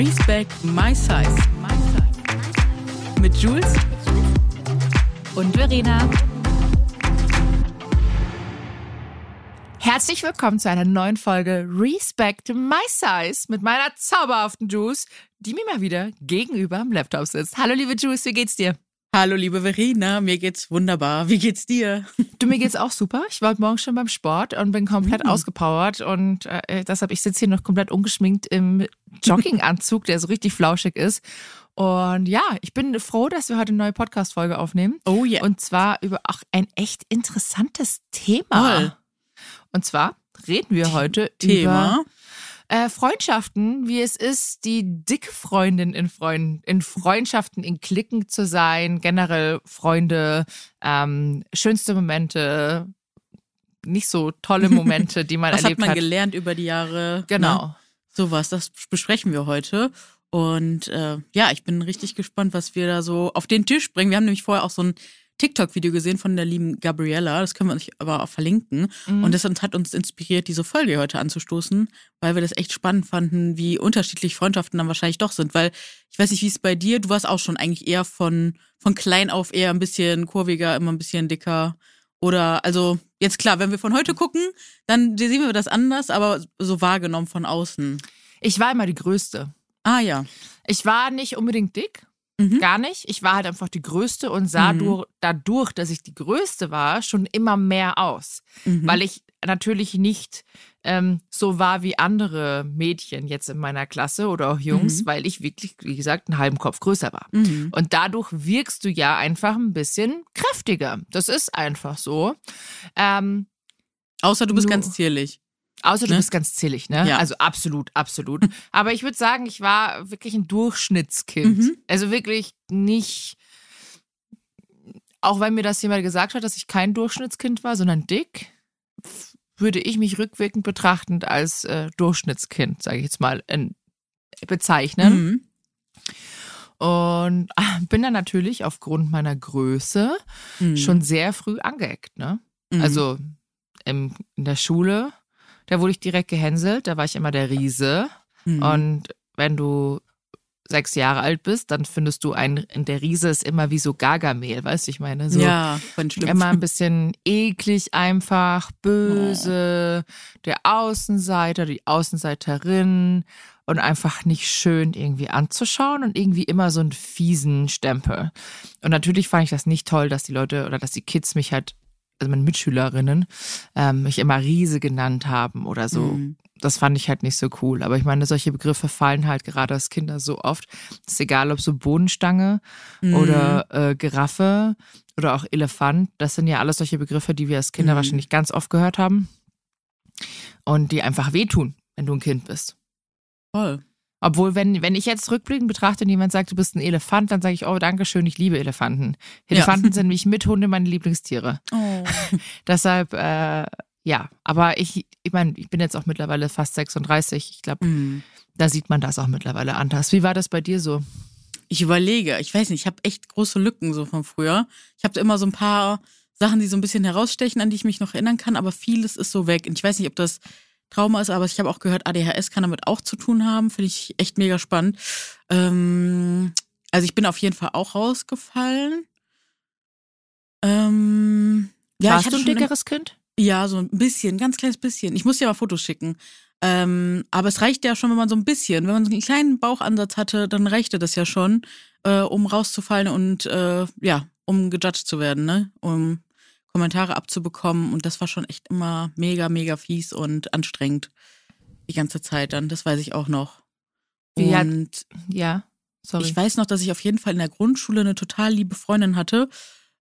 Respect My Size. Mit Jules und Verena. Herzlich willkommen zu einer neuen Folge Respect My Size mit meiner zauberhaften Juice, die mir mal wieder gegenüber am Laptop sitzt. Hallo liebe Juice, wie geht's dir? Hallo liebe Verena, mir geht's wunderbar. Wie geht's dir? Du, mir geht's auch super. Ich war heute Morgen schon beim Sport und bin komplett mhm. ausgepowert und äh, deshalb, ich sitze hier noch komplett ungeschminkt im Jogginganzug, der so richtig flauschig ist. Und ja, ich bin froh, dass wir heute eine neue Podcast-Folge aufnehmen. Oh ja. Yeah. Und zwar über auch ein echt interessantes Thema. Toll. Und zwar reden wir heute Thema. über äh, Freundschaften, wie es ist, die dicke Freundin in, Freund in Freundschaften, in Klicken zu sein, generell Freunde, ähm, schönste Momente, nicht so tolle Momente, die man Was erlebt hat. man hat. gelernt über die Jahre? Genau. Ne? Sowas, das besprechen wir heute. Und äh, ja, ich bin richtig gespannt, was wir da so auf den Tisch bringen. Wir haben nämlich vorher auch so ein TikTok-Video gesehen von der lieben Gabriella. Das können wir euch aber auch verlinken. Mhm. Und das hat uns inspiriert, diese Folge heute anzustoßen, weil wir das echt spannend fanden, wie unterschiedlich Freundschaften dann wahrscheinlich doch sind. Weil ich weiß nicht, wie es bei dir, du warst auch schon eigentlich eher von, von klein auf eher ein bisschen kurviger, immer ein bisschen dicker. Oder, also, jetzt klar, wenn wir von heute gucken, dann sehen wir das anders, aber so wahrgenommen von außen. Ich war immer die Größte. Ah ja. Ich war nicht unbedingt dick, Mhm. Gar nicht. Ich war halt einfach die Größte und sah mhm. durch, dadurch, dass ich die Größte war, schon immer mehr aus. Mhm. Weil ich natürlich nicht ähm, so war wie andere Mädchen jetzt in meiner Klasse oder auch Jungs, mhm. weil ich wirklich, wie gesagt, einen halben Kopf größer war. Mhm. Und dadurch wirkst du ja einfach ein bisschen kräftiger. Das ist einfach so. Ähm, Außer du bist nur, ganz zierlich. Außer du ne? bist ganz zählig, ne? Ja. Also absolut, absolut. Aber ich würde sagen, ich war wirklich ein Durchschnittskind. Mhm. Also wirklich nicht, auch wenn mir das jemand gesagt hat, dass ich kein Durchschnittskind war, sondern dick, würde ich mich rückwirkend betrachtend als äh, Durchschnittskind, sage ich jetzt mal, in, bezeichnen. Mhm. Und äh, bin dann natürlich aufgrund meiner Größe mhm. schon sehr früh angeeckt, ne? Mhm. Also im, in der Schule da wurde ich direkt gehänselt, da war ich immer der Riese. Mhm. Und wenn du sechs Jahre alt bist, dann findest du ein, der Riese ist immer wie so Gargamel, weißt du, ich meine, so ja, immer ein bisschen eklig einfach, böse, oh. der Außenseiter, die Außenseiterin und einfach nicht schön irgendwie anzuschauen und irgendwie immer so einen fiesen Stempel. Und natürlich fand ich das nicht toll, dass die Leute oder dass die Kids mich halt also meine Mitschülerinnen, ähm, mich immer Riese genannt haben oder so. Mhm. Das fand ich halt nicht so cool. Aber ich meine, solche Begriffe fallen halt gerade als Kinder so oft. ist egal, ob so Bodenstange mhm. oder äh, Giraffe oder auch Elefant. Das sind ja alles solche Begriffe, die wir als Kinder mhm. wahrscheinlich ganz oft gehört haben. Und die einfach wehtun, wenn du ein Kind bist. Voll. Obwohl, wenn, wenn ich jetzt rückblickend betrachte und jemand sagt, du bist ein Elefant, dann sage ich, oh, danke schön, ich liebe Elefanten. Elefanten ja. sind nämlich mit Hunde meine Lieblingstiere. Oh. Deshalb, äh, ja, aber ich, ich meine, ich bin jetzt auch mittlerweile fast 36. Ich glaube, mm. da sieht man das auch mittlerweile anders. Wie war das bei dir so? Ich überlege, ich weiß nicht, ich habe echt große Lücken so von früher. Ich habe immer so ein paar Sachen, die so ein bisschen herausstechen, an die ich mich noch erinnern kann, aber vieles ist so weg. Und ich weiß nicht, ob das Trauma ist, aber ich habe auch gehört, ADHS kann damit auch zu tun haben. Finde ich echt mega spannend. Ähm, also ich bin auf jeden Fall auch rausgefallen. Ähm, ja, Warst du ein dickeres Kind? Ja, so ein bisschen, ganz kleines bisschen. Ich muss dir mal Fotos schicken. Ähm, aber es reicht ja schon, wenn man so ein bisschen, wenn man so einen kleinen Bauchansatz hatte, dann reichte das ja schon, äh, um rauszufallen und äh, ja, um gejudged zu werden, ne? Um Kommentare abzubekommen. Und das war schon echt immer mega, mega fies und anstrengend. Die ganze Zeit dann. Das weiß ich auch noch. Und ja, sorry. Ich weiß noch, dass ich auf jeden Fall in der Grundschule eine total liebe Freundin hatte.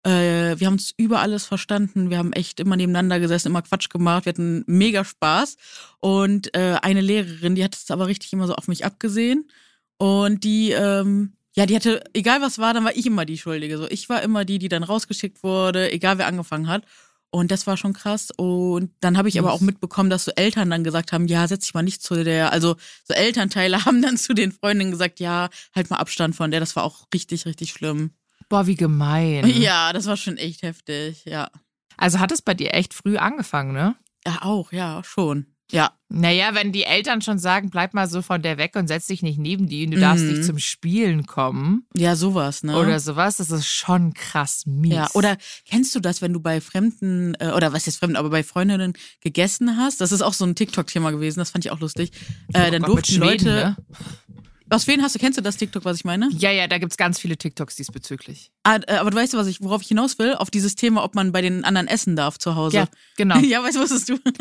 Äh, wir haben uns über alles verstanden. Wir haben echt immer nebeneinander gesessen, immer Quatsch gemacht. Wir hatten mega Spaß. Und äh, eine Lehrerin, die hat es aber richtig immer so auf mich abgesehen. Und die ähm, ja, die hatte, egal was war, dann war ich immer die Schuldige. So, ich war immer die, die dann rausgeschickt wurde, egal wer angefangen hat. Und das war schon krass. Und dann habe ich aber auch mitbekommen, dass so Eltern dann gesagt haben, ja, setz dich mal nicht zu der, also so Elternteile haben dann zu den Freundinnen gesagt, ja, halt mal Abstand von der. Das war auch richtig, richtig schlimm. Boah, wie gemein. Ja, das war schon echt heftig, ja. Also hat es bei dir echt früh angefangen, ne? Ja, auch, ja, schon. Ja. Naja, wenn die Eltern schon sagen, bleib mal so von der weg und setz dich nicht neben die du darfst Mhm. nicht zum Spielen kommen Ja, sowas, ne? oder sowas, das ist schon krass mies. Ja, oder kennst du das, wenn du bei Fremden, äh, oder was jetzt Fremden, aber bei Freundinnen gegessen hast? Das ist auch so ein TikTok-Thema gewesen, das fand ich auch lustig. Äh, dann Gott, durften Schweden, Leute. Ne? Aus wen hast du, kennst du das TikTok, was ich meine? Ja, ja, da gibt's ganz viele TikToks diesbezüglich. Ah, äh, aber du weißt, was ich, worauf ich hinaus will? Auf dieses Thema, ob man bei den anderen essen darf zu Hause. Ja, genau. ja, weißt du, wusstest du? Und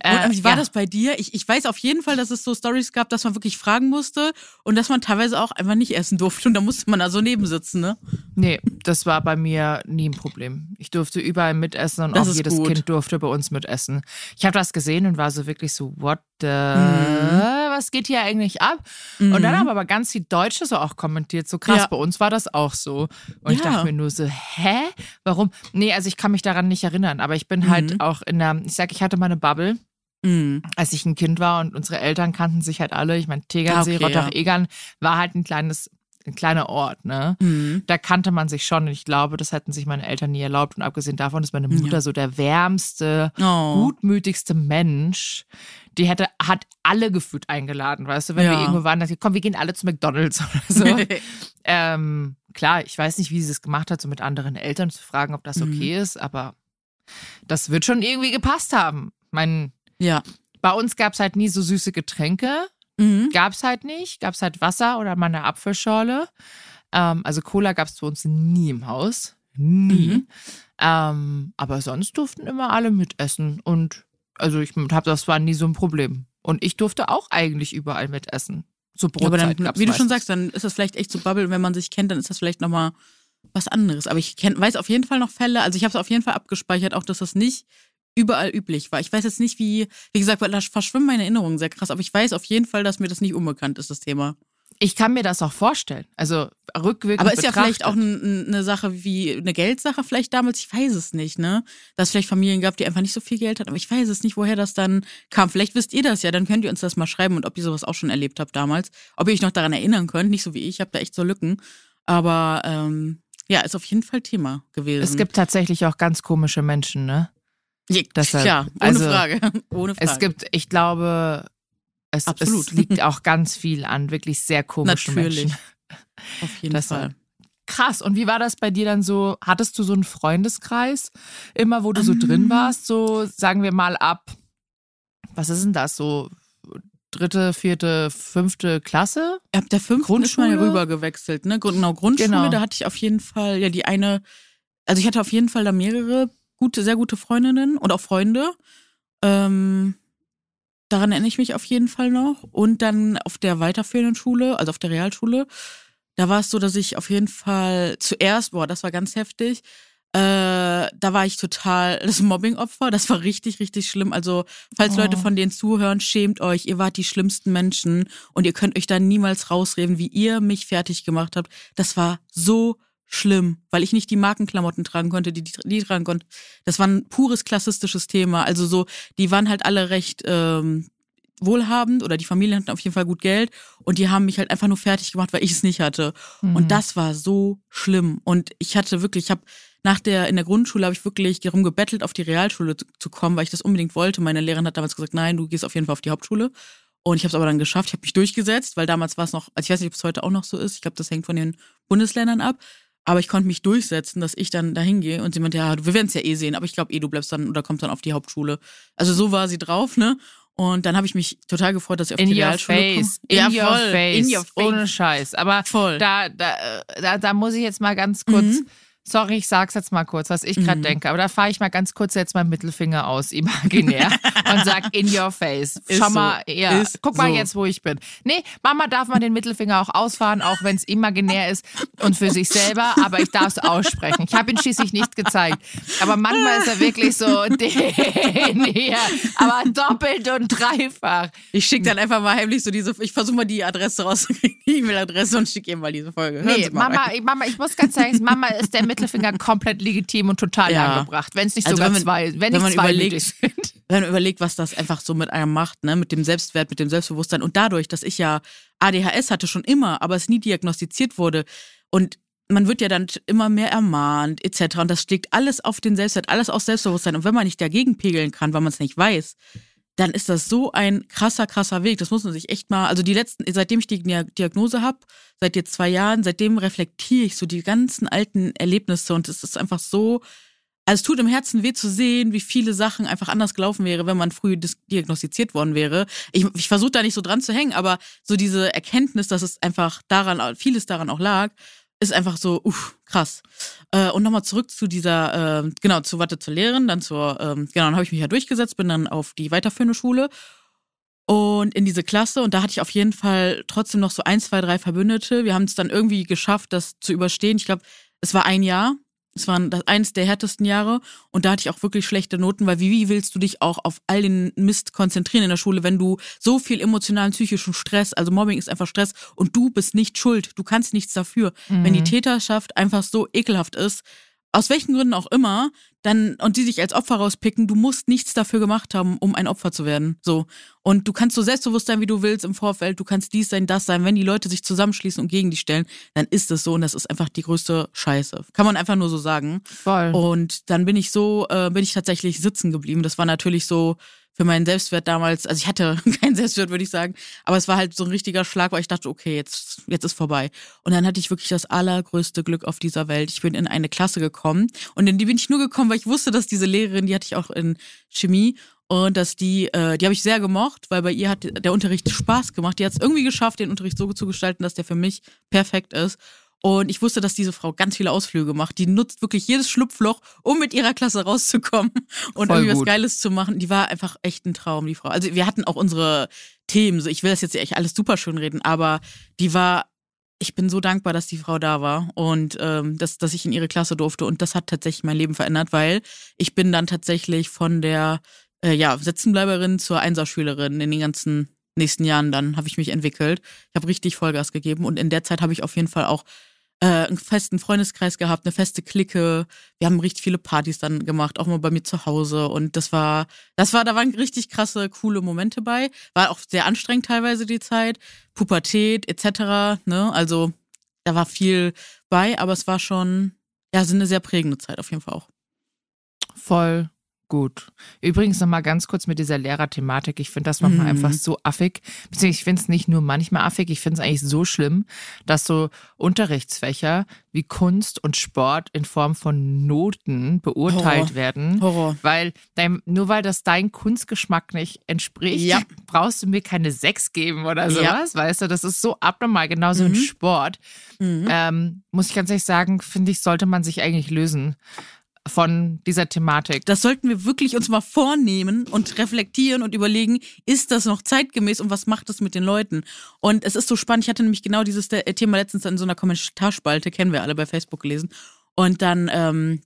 Äh, wie war ja. das bei dir? Ich, ich weiß auf jeden Fall, dass es so Stories gab, dass man wirklich fragen musste und dass man teilweise auch einfach nicht essen durfte und da musste man da so nebensitzen, ne? Nee, das war bei mir nie ein Problem. Ich durfte überall mitessen und Das auch jedes gut. Kind durfte bei uns mitessen. Ich habe das gesehen und war so wirklich so, what the, Mhm. Was geht hier eigentlich ab? Und dann haben aber ganz viele Deutsche so auch kommentiert, so krass, Ja. bei uns war das auch so. Und ich Ja. dachte mir nur so, hä? Warum? Nee, also ich kann mich daran nicht erinnern, aber ich bin halt Mhm. auch in der, ich sag, ich hatte meine Bubble Mhm. als ich ein Kind war und unsere Eltern kannten sich halt alle. Ich meine, Tegernsee, okay, Rottach-Egern war halt ein kleines, ein kleiner Ort, ne? Mhm. Da kannte man sich schon und ich glaube, das hätten sich meine Eltern nie erlaubt. Und abgesehen davon ist meine Mutter Ja. so der wärmste, Oh. gutmütigste Mensch. Die hätte, hat alle gefühlt eingeladen, weißt du, wenn wir Ja. irgendwo waren, dass sie, komm, wir gehen alle zu McDonalds oder so. ähm, klar, ich weiß nicht, wie sie es gemacht hat, so mit anderen Eltern zu fragen, ob das Mhm. okay ist, aber das wird schon irgendwie gepasst haben. Mein, ja. bei uns gab es halt nie so süße Getränke. Mhm. Gab's halt nicht. Gab's halt Wasser oder mal eine Apfelschorle. Ähm, also Cola gab's bei uns nie im Haus. Nie. Mhm. Ähm, aber sonst durften immer alle mitessen. Und also ich hab, das war nie so ein Problem. Und ich durfte auch eigentlich überall mitessen. So Ja, aber Brotzeit dann, wie du schon meistens. sagst, dann ist das vielleicht echt so Bubble. Wenn man sich kennt, dann ist das vielleicht nochmal was anderes. Aber ich kenn, weiß auf jeden Fall noch Fälle, also ich habe es auf jeden Fall abgespeichert, auch dass das nicht überall üblich war. Ich weiß jetzt nicht, wie, wie gesagt, weil da verschwimmen meine Erinnerungen sehr krass, aber ich weiß auf jeden Fall, dass mir das nicht unbekannt ist, das Thema. Ich kann mir das auch vorstellen. Also rückwirkend Aber ist ja betrachtet. vielleicht auch eine Sache wie eine Geldsache vielleicht damals, ich weiß es nicht, ne? Dass es vielleicht Familien gab, die einfach nicht so viel Geld hatten, aber ich weiß es nicht, woher das dann kam. Vielleicht wisst ihr das ja, dann könnt ihr uns das mal schreiben und ob ihr sowas auch schon erlebt habt damals. Ob ihr euch noch daran erinnern könnt, nicht so wie ich, ich habe da echt so Lücken. Aber ähm, ja, ist auf jeden Fall Thema gewesen. Es gibt tatsächlich auch ganz komische Menschen, ne? Ja, deshalb, klar, ohne also, Frage. ohne Frage. Es gibt, ich glaube, es, es liegt auch ganz viel an wirklich sehr komischen Natürlich. Menschen. auf jeden Das Fall. Krass. Und wie war das bei dir dann so? Hattest du so einen Freundeskreis immer, wo du so Ähm. drin warst? So, sagen wir mal ab, was ist denn das? So dritte, vierte, fünfte Klasse? Ab der fünften ist man ja Grundschule? rüber gewechselt, ne? Genau, Grundschule, Genau. da hatte ich auf jeden Fall, ja, die eine, also ich hatte auf jeden Fall da mehrere gute, sehr gute Freundinnen und auch Freunde. Ähm, daran erinnere ich mich auf jeden Fall noch. Und dann auf der weiterführenden Schule, also auf der Realschule, da war es so, dass ich auf jeden Fall zuerst, boah, das war ganz heftig, äh, da war ich total das Mobbing-Opfer. Das war richtig, richtig schlimm. Also, falls Oh. Leute von denen zuhören, schämt euch. Ihr wart die schlimmsten Menschen und ihr könnt euch da niemals rausreden, wie ihr mich fertig gemacht habt. Das war so schlimm, weil ich nicht die Markenklamotten tragen konnte, die die, tragen konnte. Das war ein pures klassistisches Thema. Also so, die waren halt alle recht ähm, wohlhabend oder die Familien hatten auf jeden Fall gut Geld und die haben mich halt einfach nur fertig gemacht, weil ich es nicht hatte. Mhm. Und das war so schlimm. Und ich hatte wirklich, ich habe nach der, in der Grundschule habe ich wirklich darum gebettelt, auf die Realschule zu, zu kommen, weil ich das unbedingt wollte. Meine Lehrerin hat damals gesagt, nein, du gehst auf jeden Fall auf die Hauptschule. Und ich habe es aber dann geschafft, ich habe mich durchgesetzt, weil damals war es noch, also ich weiß nicht, ob es heute auch noch so ist, ich glaube, das hängt von den Bundesländern ab. Aber ich konnte mich durchsetzen, dass ich dann dahin gehe und sie meinte, ja, wir werden es ja eh sehen, aber ich glaube eh, du bleibst dann oder kommst dann auf die Hauptschule. Also so war sie drauf, ne? Und dann habe ich mich total gefreut, dass ich auf in die Realschule face, komme. in ja, your voll, face, in your face. ohne Scheiß. Aber Voll. da, da, äh, da, da muss ich jetzt mal ganz kurz, Mhm. Sorry, ich sag's jetzt mal kurz, was ich gerade Mhm. denke, aber da fahre ich mal ganz kurz jetzt meinen Mittelfinger aus, imaginär, und sag in your face. Ist Schau so. mal, ja, Ist guck mal so. jetzt, wo ich bin. Nee, Mama darf man den Mittelfinger auch ausfahren, auch wenn es imaginär ist und für sich selber, aber ich darf es aussprechen. Ich habe ihn schließlich nicht gezeigt. Aber manchmal ist er wirklich so, den hier, aber doppelt und dreifach. Ich schicke dann einfach mal heimlich so diese, ich versuche mal die Adresse rauszukriegen, die E-Mail-Adresse und schicke ihr mal diese Folge. Hören Nee, mal Mama, ich, Mama, ich muss ganz ehrlich sagen, Mama ist der Mittelfinger komplett legitim und total Ja. angebracht. Wenn es nicht Also sogar wenn man- zwei, wenn, wenn nicht man zwei überlegt- sind. Wenn man überlegt, was das einfach so mit einem macht, ne, mit dem Selbstwert, mit dem Selbstbewusstsein und dadurch, dass ich ja ADHS hatte schon immer, aber es nie diagnostiziert wurde und man wird ja dann immer mehr ermahnt, etc. Und das schlägt alles auf den Selbstwert, alles aus Selbstbewusstsein. Und wenn man nicht dagegen pegeln kann, weil man es nicht weiß, dann ist das so ein krasser, krasser Weg. Das muss man sich echt mal, also die letzten, seitdem ich die Diagnose habe, seit jetzt zwei Jahren, seitdem reflektiere ich so die ganzen alten Erlebnisse und es ist einfach so, also es tut im Herzen weh zu sehen, wie viele Sachen einfach anders gelaufen wäre, wenn man früh diagnostiziert worden wäre. Ich, ich versuche da nicht so dran zu hängen, aber so diese Erkenntnis, dass es einfach daran, vieles daran auch lag, ist einfach so, uff, krass. Äh, und nochmal zurück zu dieser, äh, genau, zu Watte zur Lehrerin, dann zur, ähm, genau, dann habe ich mich ja durchgesetzt, bin dann auf die weiterführende Schule und in diese Klasse und da hatte ich auf jeden Fall trotzdem noch so ein, zwei, drei Verbündete. Wir haben es dann irgendwie geschafft, das zu überstehen. Ich glaube, es war ein Jahr es waren das eines der härtesten Jahre und da hatte ich auch wirklich schlechte Noten, weil wie, wie willst du dich auch auf all den Mist konzentrieren in der Schule, wenn du so viel emotionalen, psychischen Stress, also Mobbing ist einfach Stress und du bist nicht schuld, du kannst nichts dafür. Mhm. Wenn die mhm. Täterschaft einfach so ekelhaft ist, aus welchen Gründen auch immer, dann und die sich als Opfer rauspicken, du musst nichts dafür gemacht haben, um ein Opfer zu werden. So. Und du kannst so selbstbewusst sein, wie du willst im Vorfeld, du kannst dies sein, das sein. Wenn die Leute sich zusammenschließen und gegen dich stellen, dann ist es so und das ist einfach die größte Scheiße. Kann man einfach nur so sagen. Voll. Und dann bin ich so, äh, bin ich tatsächlich sitzen geblieben. Das war natürlich so für meinen Selbstwert damals, also ich hatte keinen Selbstwert, würde ich sagen, aber es war halt so ein richtiger Schlag, weil ich dachte, okay, jetzt, jetzt ist vorbei. Und dann hatte ich wirklich das allergrößte Glück auf dieser Welt. Ich bin in eine Klasse gekommen und in die bin ich nur gekommen, weil ich wusste, dass diese Lehrerin, die hatte ich auch in Chemie und dass die, äh, die habe ich sehr gemocht, weil bei ihr hat der Unterricht Spaß gemacht. Die hat es irgendwie geschafft, den Unterricht so zu gestalten, dass der für mich perfekt ist. Und ich wusste, dass diese Frau ganz viele Ausflüge macht. Die nutzt wirklich jedes Schlupfloch, um mit ihrer Klasse rauszukommen und Voll irgendwie gut. was Geiles zu machen. Die war einfach echt ein Traum, die Frau. Also wir hatten auch unsere Themen. So, ich will das jetzt echt alles super schön reden, aber die war. Ich bin so dankbar, dass die Frau da war und ähm, dass, dass ich in ihre Klasse durfte. Und das hat tatsächlich mein Leben verändert, weil ich bin dann tatsächlich von der äh, ja, Sitzenbleiberin zur Einserschülerin in den ganzen nächsten Jahren dann habe ich mich entwickelt. Ich habe richtig Vollgas gegeben und in der Zeit habe ich auf jeden Fall auch äh, einen festen Freundeskreis gehabt, eine feste Clique. Wir haben richtig viele Partys dann gemacht, auch mal bei mir zu Hause. Und das war, das war, da waren richtig krasse, coole Momente bei. War auch sehr anstrengend teilweise die Zeit. Pubertät etc. Ne? Also da war viel bei, aber es war schon, ja, so eine sehr prägende Zeit auf jeden Fall auch. Voll gut. Übrigens nochmal ganz kurz mit dieser Lehrerthematik. Ich finde das manchmal mhm. einfach so affig. Beziehungsweise ich finde es nicht nur manchmal affig, ich finde es eigentlich so schlimm, dass so Unterrichtsfächer wie Kunst und Sport in Form von Noten beurteilt Horror. werden. Horror. Weil dein, nur weil das dein Kunstgeschmack nicht entspricht, ja. brauchst du mir keine Sechs geben oder sowas. Ja. Weißt du, das ist so abnormal, genauso mhm. im Sport. Mhm. Ähm, muss ich ganz ehrlich sagen, finde ich, sollte man sich eigentlich lösen von dieser Thematik. Das sollten wir wirklich uns mal vornehmen und reflektieren und überlegen, ist das noch zeitgemäß und was macht das mit den Leuten? Und es ist so spannend, ich hatte nämlich genau dieses Thema letztens in so einer Kommentarspalte, kennen wir alle bei Facebook gelesen. Und dann ähm,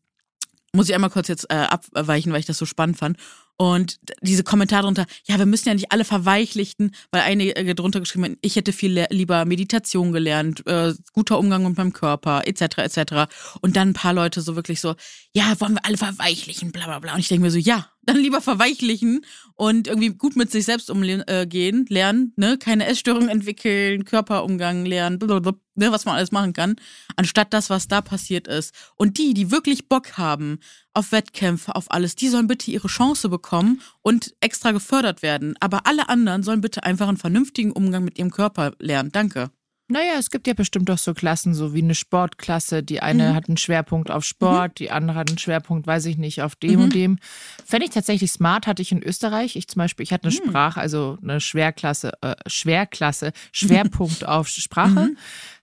muss ich einmal kurz jetzt äh, abweichen, weil ich das so spannend fand. Und diese Kommentare drunter, ja, wir müssen ja nicht alle verweichlichten, weil einige äh, drunter geschrieben haben, ich hätte viel lieber Meditation gelernt, äh, guter Umgang mit meinem Körper, etc., etc. Und dann ein paar Leute so wirklich so, ja, wollen wir alle verweichlichen, bla bla bla. Und ich denke mir so, ja, dann lieber verweichlichen und irgendwie gut mit sich selbst umgehen, äh, lernen, ne, keine Essstörungen entwickeln, Körperumgang lernen, blablabla, ne, was man alles machen kann, anstatt das, was da passiert ist. Und die, die wirklich Bock haben auf Wettkämpfe, auf alles, die sollen bitte ihre Chance bekommen und extra gefördert werden. Aber alle anderen sollen bitte einfach einen vernünftigen Umgang mit ihrem Körper lernen. Danke. Naja, es gibt ja bestimmt auch so Klassen, so wie eine Sportklasse. Die eine mhm. hat einen Schwerpunkt auf Sport, mhm. die andere hat einen Schwerpunkt, weiß ich nicht, auf dem mhm. und dem. Fände ich tatsächlich smart, hatte ich in Österreich. Ich zum Beispiel, ich hatte eine mhm. Sprache, also eine Schwerklasse, äh, Schwerklasse, Schwerpunkt auf Sprache. Mhm.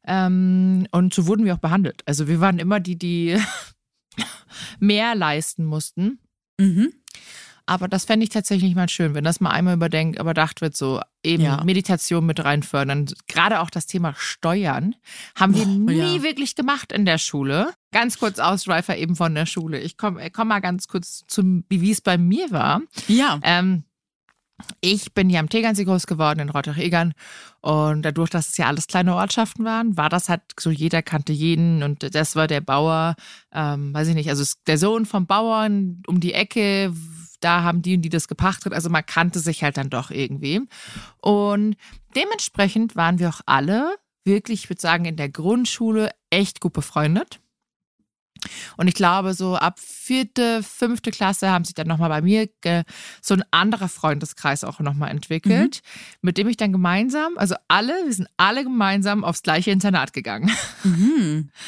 Ähm, und so wurden wir auch behandelt. Also wir waren immer die, die mehr leisten mussten. Mhm. Aber das fände ich tatsächlich mal schön, wenn das mal einmal überdenkt, überdacht wird, so eben ja. Meditation mit reinfördern. Gerade auch das Thema Steuern haben wir oh, nie ja. wirklich gemacht in der Schule. Ganz kurz Ausschweifer eben von der Schule. Ich komme komm mal ganz kurz zum, wie es bei mir war. Ja. Ähm, ich bin hier am Tegernsee groß geworden, in Rottach-Egern. Und dadurch, dass es ja alles kleine Ortschaften waren, war das halt so, jeder kannte jeden. Und das war der Bauer, ähm, weiß ich nicht, also der Sohn vom Bauern um die Ecke da haben die und die das gepachtet. Also man kannte sich halt dann doch irgendwie. Und dementsprechend waren wir auch alle wirklich, ich würde sagen, in der Grundschule echt gut befreundet. Und ich glaube, so ab vierte, fünfte Klasse haben sich dann nochmal bei mir so ein anderer Freundeskreis auch nochmal entwickelt, mhm. mit dem ich dann gemeinsam, also alle, wir sind alle gemeinsam aufs gleiche Internat gegangen. Mhm.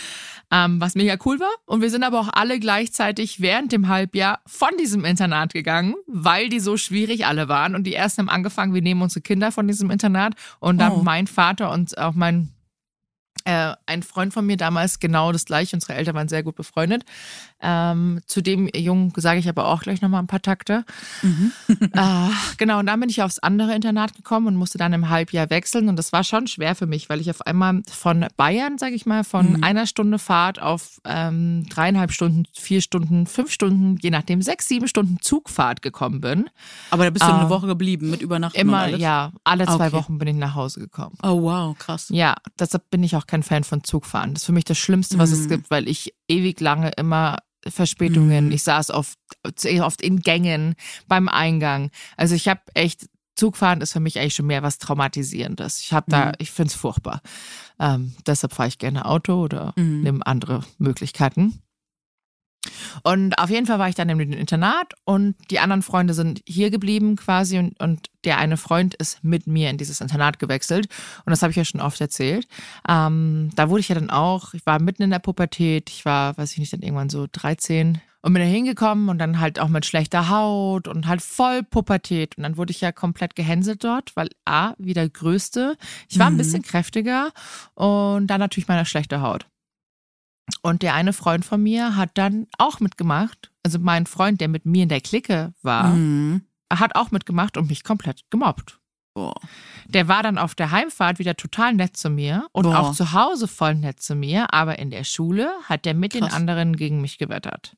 ähm, was mega cool war. Und wir sind aber auch alle gleichzeitig während dem Halbjahr von diesem Internat gegangen, weil die so schwierig alle waren. Und die ersten haben angefangen, wir nehmen unsere Kinder von diesem Internat. Und dann oh. mein Vater und auch mein äh, ein Freund von mir damals genau das gleiche. Unsere Eltern waren sehr gut befreundet. Ähm, zu dem Jungen sage ich aber auch gleich nochmal ein paar Takte. Mhm. äh, genau, und dann bin ich aufs andere Internat gekommen und musste dann im Halbjahr wechseln. Und das war schon schwer für mich, weil ich auf einmal von Bayern, sage ich mal, von mhm. einer Stunde Fahrt auf ähm, dreieinhalb Stunden, vier Stunden, fünf Stunden, je nachdem, sechs, sieben Stunden Zugfahrt gekommen bin. Aber da bist du äh, eine Woche geblieben mit Übernachtung? Immer, ja. Alle zwei okay. Wochen bin ich nach Hause gekommen. Oh, wow, krass. Ja, deshalb bin ich auch kein Fan von Zugfahren. Das ist für mich das Schlimmste, was mhm. es gibt, weil ich ewig lange immer Verspätungen. Mhm. Ich saß oft, oft in Gängen beim Eingang. Also ich habe echt Zugfahren ist für mich eigentlich schon mehr was Traumatisierendes. Ich habe da, mhm. ich finde es furchtbar. Ähm, deshalb fahre ich gerne Auto oder mhm. nehme andere Möglichkeiten. Und auf jeden Fall war ich dann im Internat und die anderen Freunde sind hier geblieben quasi und, und der eine Freund ist mit mir in dieses Internat gewechselt. Und das habe ich ja schon oft erzählt. Ähm, da wurde ich ja dann auch, ich war mitten in der Pubertät, ich war, weiß ich nicht, dann irgendwann so 13 und bin da hingekommen und dann halt auch mit schlechter Haut und halt voll Pubertät. Und dann wurde ich ja komplett gehänselt dort, weil A, wieder Größte. Ich war mhm. ein bisschen kräftiger und dann natürlich meine schlechte Haut. Und der eine Freund von mir hat dann auch mitgemacht. Also mein Freund, der mit mir in der Clique war, mhm. hat auch mitgemacht und mich komplett gemobbt. Boah. Der war dann auf der Heimfahrt wieder total nett zu mir und Boah. auch zu Hause voll nett zu mir, aber in der Schule hat der mit Krass. den anderen gegen mich gewettert.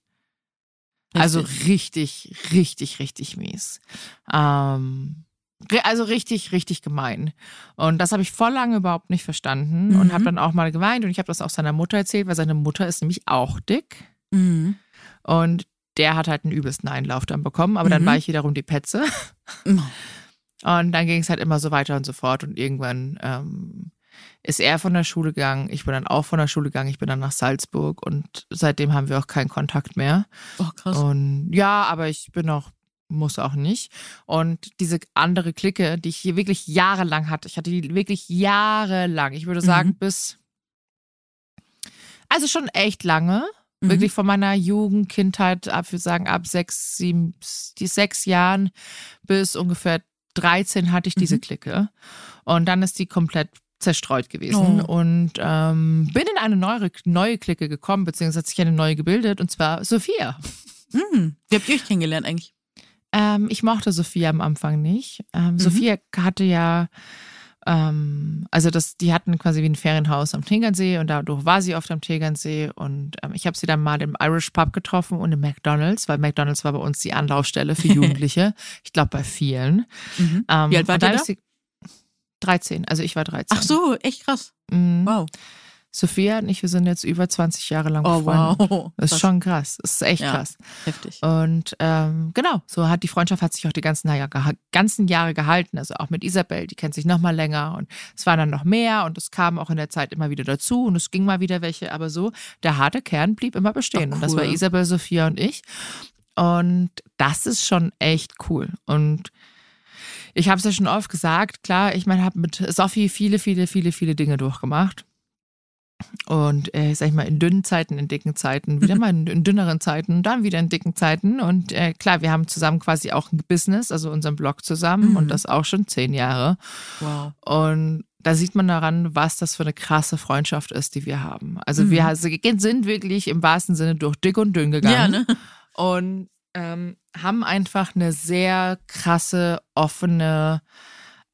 Richtig. Also richtig, richtig, richtig mies. Ähm, also richtig, richtig gemein. Und das habe ich voll lange überhaupt nicht verstanden mhm. und habe dann auch mal geweint und ich habe das auch seiner Mutter erzählt, weil seine Mutter ist nämlich auch dick. Mhm. Und der hat halt einen übelsten Einlauf dann bekommen, aber mhm. dann war ich wiederum die Petze. Oh. Und dann ging es halt immer so weiter und so fort und irgendwann ähm, ist er von der Schule gegangen, ich bin dann auch von der Schule gegangen, ich bin dann nach Salzburg und seitdem haben wir auch keinen Kontakt mehr. Oh, krass. Und ja, aber ich bin auch muss auch nicht. Und diese andere Clique, die ich hier wirklich jahrelang hatte, ich hatte die wirklich jahrelang, ich würde sagen, mhm. bis, also schon echt lange, mhm. wirklich von meiner Jugend, Kindheit, ab, würde sagen, ab sechs, sieben, die sechs Jahren bis ungefähr 13 hatte ich diese mhm. Clique. Und dann ist die komplett zerstreut gewesen oh. und ähm, bin in eine neue, neue Clique gekommen, beziehungsweise hat sich eine neue gebildet, und zwar Sophia. Hm. Wie habt ihr euch kennengelernt eigentlich? Ähm, ich mochte Sophia am Anfang nicht. Ähm, mhm. Sophia hatte ja, ähm, also das, die hatten quasi wie ein Ferienhaus am Tegernsee und dadurch war sie oft am Tegernsee und ähm, ich habe sie dann mal im Irish Pub getroffen und im McDonalds, weil McDonalds war bei uns die Anlaufstelle für Jugendliche. ich glaube bei vielen. Mhm. Ähm, wie alt war der? 13, also ich war 13. Ach so, echt krass. Mhm. Wow. Sophia und ich, wir sind jetzt über 20 Jahre lang oh, befreundet. Wow. Das ist krass. schon krass. Das ist echt ja, krass. Heftig. Und ähm, genau, so hat die Freundschaft hat sich auch die ganzen, Jahre, ganzen Jahre gehalten. Also auch mit Isabel, die kennt sich noch mal länger und es waren dann noch mehr und es kam auch in der Zeit immer wieder dazu und es ging mal wieder welche, aber so der harte Kern blieb immer bestehen. Oh, cool. Und das war Isabel, Sophia und ich. Und das ist schon echt cool. Und ich habe es ja schon oft gesagt, klar, ich meine, habe mit Sophie viele, viele, viele, viele Dinge durchgemacht. Und äh, sag ich mal, in dünnen Zeiten, in dicken Zeiten, wieder mal in, in dünneren Zeiten, dann wieder in dicken Zeiten. Und äh, klar, wir haben zusammen quasi auch ein Business, also unseren Blog zusammen mhm. und das auch schon zehn Jahre. Wow. Und da sieht man daran, was das für eine krasse Freundschaft ist, die wir haben. Also mhm. wir sind wirklich im wahrsten Sinne durch dick und dünn gegangen. Ja, ne? Und ähm, haben einfach eine sehr krasse, offene,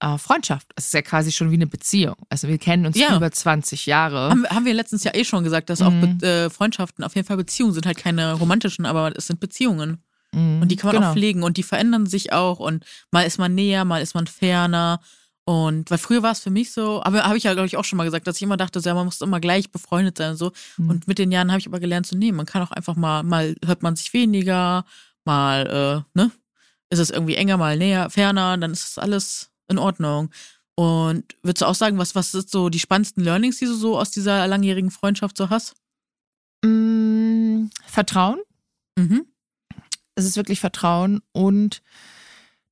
äh, Freundschaft. Es ist ja quasi schon wie eine Beziehung. Also wir kennen uns ja. über 20 Jahre. Haben, haben, wir letztens ja eh schon gesagt, dass mhm. auch äh, Freundschaften auf jeden Fall Beziehungen sind, halt keine romantischen, aber es sind Beziehungen. Mhm. Und die kann man genau. auch pflegen und die verändern sich auch und mal ist man näher, mal ist man ferner. Und weil früher war es für mich so, aber habe ich ja, glaube ich, auch schon mal gesagt, dass ich immer dachte, so, ja, man muss immer gleich befreundet sein und so. Mhm. Und mit den Jahren habe ich aber gelernt, so, nee, man kann auch einfach mal, mal hört man sich weniger, mal, äh, ne, ist es irgendwie enger, mal näher, ferner, dann ist es alles in Ordnung. Und würdest du auch sagen, was, was sind so die spannendsten Learnings, die du so aus dieser langjährigen Freundschaft so hast? Mm, Vertrauen. Mhm. Es ist wirklich Vertrauen und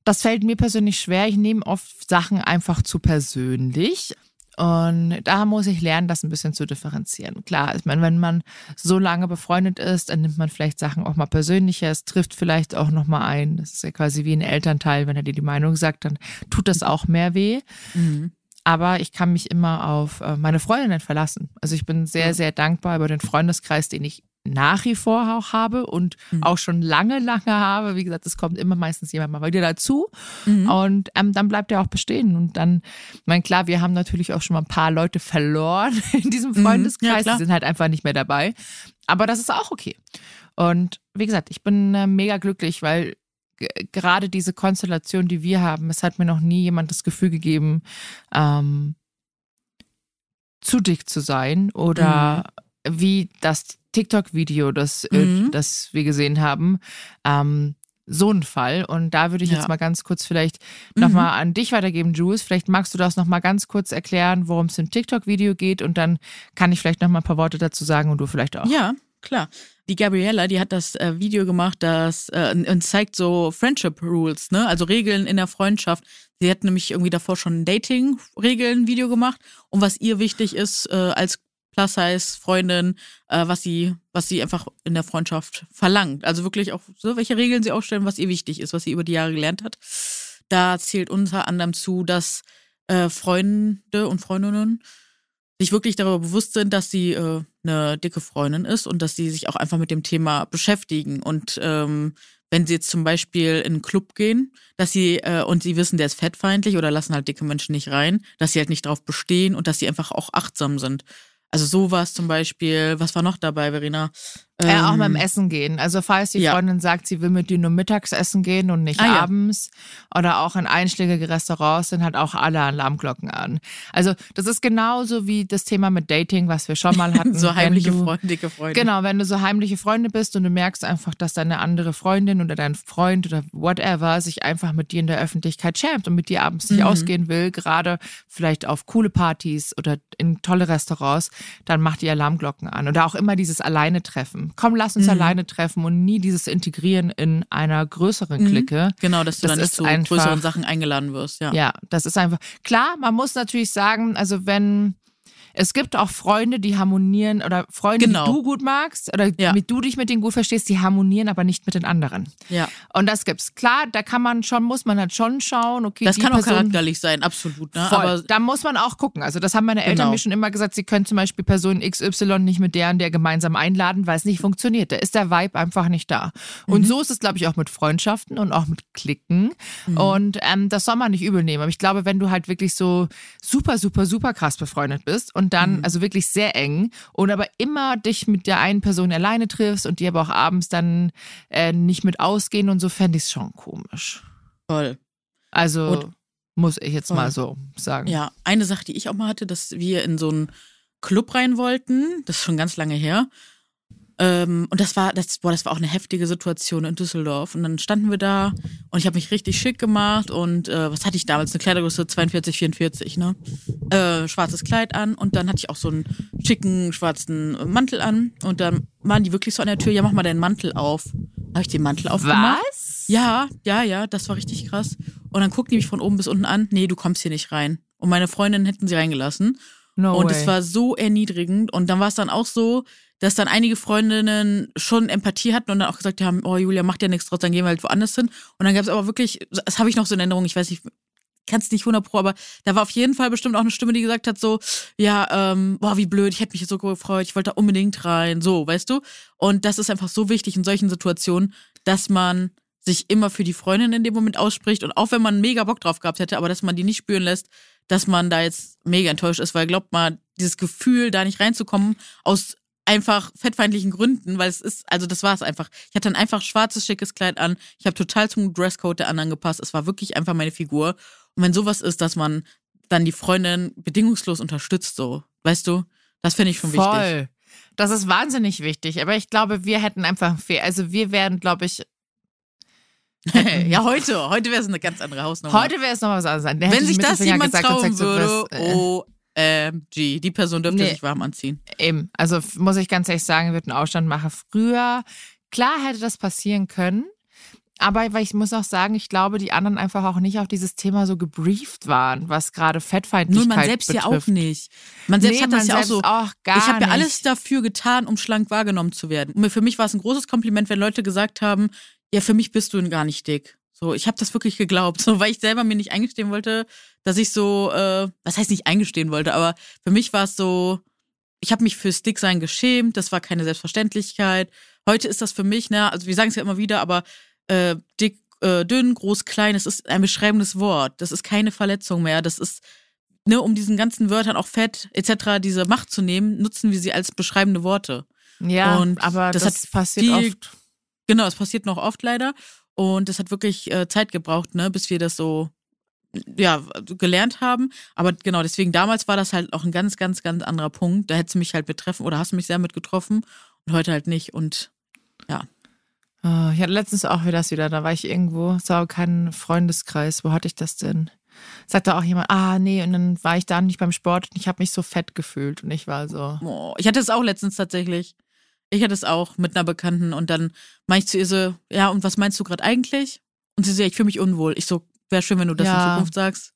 das fällt mir persönlich schwer. Ich nehme oft Sachen einfach zu persönlich. Und da muss ich lernen, das ein bisschen zu differenzieren. Klar, ich meine, wenn man so lange befreundet ist, dann nimmt man vielleicht Sachen auch mal persönlicher. Es trifft vielleicht auch nochmal ein. Das ist ja quasi wie ein Elternteil. Wenn er dir die Meinung sagt, dann tut das auch mehr weh. Mhm. Aber ich kann mich immer auf äh, meine Freundinnen verlassen. Also ich bin sehr, sehr dankbar über den Freundeskreis, den ich nach wie vor auch habe und Mhm. auch schon lange, lange habe. Wie gesagt, es kommt immer meistens jemand mal wieder dazu. Mhm. Und ähm, dann bleibt er auch bestehen. Und dann, ich meine, klar, wir haben natürlich auch schon mal ein paar Leute verloren in diesem Mhm. Ja, Freundeskreis. klar. Die sind halt einfach nicht mehr dabei. Aber das ist auch okay. Und wie gesagt, ich bin äh, mega glücklich, weil gerade diese Konstellation, die wir haben, es hat mir noch nie jemand das Gefühl gegeben, ähm, zu dick zu sein oder wie das TikTok-Video, das, äh, Mhm. das wir gesehen haben. Ähm, so ein Fall. Und da würde ich Ja. jetzt mal ganz kurz vielleicht Mhm. nochmal an dich weitergeben, Jules. Vielleicht magst du das nochmal ganz kurz erklären, worum es im TikTok-Video geht. Und dann kann ich vielleicht nochmal ein paar Worte dazu sagen und du vielleicht auch. Ja, klar. Die Gabriella, die hat das äh, Video gemacht, das äh, und zeigt so Friendship Rules, ne? Also Regeln in der Freundschaft. Sie hat nämlich irgendwie davor schon ein Dating-Regeln-Video gemacht und was ihr wichtig ist äh, als Plus-Size-Freundin, äh, was sie, was sie einfach in der Freundschaft verlangt. Also wirklich auch so, welche Regeln sie aufstellen, was ihr wichtig ist, was sie über die Jahre gelernt hat. Da zählt unter anderem zu, dass äh, Freunde und Freundinnen sich wirklich darüber bewusst sind, dass sie äh, eine dicke Freundin ist und dass sie sich auch einfach mit dem Thema beschäftigen. Und ähm, wenn sie jetzt zum Beispiel in einen Club gehen, dass sie äh, und sie wissen, der ist fettfeindlich oder lassen halt dicke Menschen nicht rein, dass sie halt nicht drauf bestehen und dass sie einfach auch achtsam sind. Also sowas zum Beispiel. Was war noch dabei, Verena? Äh, auch Ähm, beim Essen gehen. Also falls die ja. Freundin sagt, sie will mit dir nur mittags essen gehen und nicht Ah, ja. abends oder auch in einschlägige Restaurants sind halt auch alle Alarmglocken an. Also das ist genauso wie das Thema mit Dating, was wir schon mal hatten. so heimliche du- Freunde, dicke Freunde. Genau, wenn du so heimliche Freunde bist und du merkst einfach, dass deine andere Freundin oder dein Freund oder whatever sich einfach mit dir in der Öffentlichkeit schämt und mit dir abends nicht Mhm. ausgehen will, gerade vielleicht auf coole Partys oder in tolle Restaurants, dann mach die Alarmglocken an. Oder auch immer dieses Alleine treffen. Komm, lass uns Mhm. alleine treffen und nie dieses Integrieren in einer größeren Mhm. Clique. Genau, dass du Das dann nicht zu einfach- größeren Sachen eingeladen wirst, ja. Ja, das ist einfach klar. Man muss natürlich sagen, also wenn es gibt auch Freunde, die harmonieren oder Freunde, Genau. die du gut magst oder Ja. mit du dich mit denen gut verstehst, die harmonieren aber nicht mit den anderen. ja. Und das gibt's. Klar, da kann man schon, muss man halt schon schauen, okay, Das kann auch Person, charakterlich sein, absolut. Ne? Voll. Aber da muss man auch gucken. Also das haben meine Eltern Genau. mir schon immer gesagt, sie können zum Beispiel Person XY nicht mit der und der gemeinsam einladen, weil es nicht funktioniert. Da ist der Vibe einfach nicht da. Mhm. Und so ist es, glaube ich, auch mit Freundschaften und auch mit Klicken. Mhm. Und ähm, das soll man nicht übel nehmen. Aber ich glaube, wenn du halt wirklich so super, super, super krass befreundet bist und dann, Mhm. also wirklich sehr eng und aber immer dich mit der einen Person alleine triffst und die aber auch abends dann äh, nicht mit ausgehen und so, fände ich es schon komisch. voll. Also Und- muss ich jetzt Voll. mal so sagen. Ja, eine Sache, die ich auch mal hatte, dass wir in so einen Club rein wollten. Das ist schon ganz lange her. Ähm, und das war, das, boah, das war auch eine heftige Situation in Düsseldorf. Und dann standen wir da und ich habe mich richtig schick gemacht und äh, was hatte ich damals? Eine Kleidergröße 42, 44, ne? Äh, schwarzes Kleid an und dann hatte ich auch so einen schicken schwarzen Mantel an und dann waren die wirklich so an der Tür, ja, mach mal deinen Mantel auf. Habe ich den Mantel aufgemacht? Was? Ja, ja, ja, das war richtig krass. Und dann guckt die mich von oben bis unten an. Nee, du kommst hier nicht rein. Und meine Freundin hätten sie reingelassen. No und es war so erniedrigend. Und dann war es dann auch so, dass dann einige Freundinnen schon Empathie hatten und dann auch gesagt haben, oh Julia, mach dir nichts draus, dann gehen wir halt woanders hin. Und dann gab es aber wirklich, das habe ich noch so in Erinnerung, ich weiß nicht, kann es nicht 100 pro, aber da war auf jeden Fall bestimmt auch eine Stimme, die gesagt hat so, ja, ähm, boah, wie blöd, ich hätte mich jetzt so gefreut, ich wollte da unbedingt rein, so, weißt du? Und das ist einfach so wichtig in solchen Situationen, dass man sich immer für die Freundin in dem Moment ausspricht und auch wenn man mega Bock drauf gehabt hätte, aber dass man die nicht spüren lässt, dass man da jetzt mega enttäuscht ist, weil glaubt mal, dieses Gefühl, da nicht reinzukommen, aus einfach fettfeindlichen Gründen, weil es ist, also das war es einfach. Ich hatte ein einfach schwarzes, schickes Kleid an. Ich habe total zum Dresscode der anderen gepasst. Es war wirklich einfach meine Figur. Und wenn sowas ist, dass man dann die Freundin bedingungslos unterstützt, so, weißt du, das finde ich schon wichtig. Voll. Das ist wahnsinnig wichtig. Aber ich glaube, wir hätten einfach fair. Also wir werden, glaube ich, ja, heute, heute wäre es eine ganz andere Hausnummer. heute wäre es noch was anderes. Wenn ich sich das jemand gesagt trauen gesagt, würde, äh, oh OMG. Die Person dürfte Nee. sich warm anziehen. Eben. Also muss ich ganz ehrlich sagen, wird einen Aufstand machen. Früher, klar hätte das passieren können. Aber weil ich muss auch sagen, ich glaube, die anderen einfach auch nicht auf dieses Thema so gebrieft waren, was gerade Nur Fettfeindlichkeit man selbst betrifft. ja auch nicht. Man selbst nee, hat das ja auch so. auch ich habe ja alles dafür getan, um schlank wahrgenommen zu werden. Und für mich war es ein großes Kompliment, wenn Leute gesagt haben, ja, für mich bist du gar nicht dick. So, ich habe das wirklich geglaubt, so, weil ich selber mir nicht eingestehen wollte, dass ich so, äh, was heißt nicht eingestehen wollte, aber für mich war es so, ich habe mich fürs Dicksein geschämt, das war keine Selbstverständlichkeit. Heute ist das für mich, ne, also wir sagen es ja immer wieder, aber äh, dick, äh, dünn, groß, klein, es ist ein beschreibendes Wort. Das ist keine Verletzung mehr. Das ist, ne, um diesen ganzen Wörtern auch Fett etc. diese Macht zu nehmen, nutzen wir sie als beschreibende Worte. Ja, Und aber das das, passiert viel- oft. Genau, es passiert noch oft leider. Und es hat wirklich äh, Zeit gebraucht, ne, bis wir das so ja, gelernt haben. Aber genau, deswegen damals war das halt auch ein ganz, ganz, ganz anderer Punkt. Da hättest du mich halt betreffen oder hast mich sehr mit getroffen und heute halt nicht. Und Oh, ich hatte letztens auch wieder das wieder, da war ich irgendwo, es war kein Freundeskreis. Wo hatte ich das denn? Sagte auch jemand, ah nee, und dann war ich da nicht beim Sport und ich habe mich so fett gefühlt und ich war so, oh, ich hatte es auch letztens tatsächlich. Ich hatte es auch mit einer Bekannten und dann meinte ich zu ihr so, ja, und was meinst du gerade eigentlich? Und sie so, ja, ich fühle mich unwohl. Ich so, wäre schön, wenn du das in Ja. Zukunft sagst.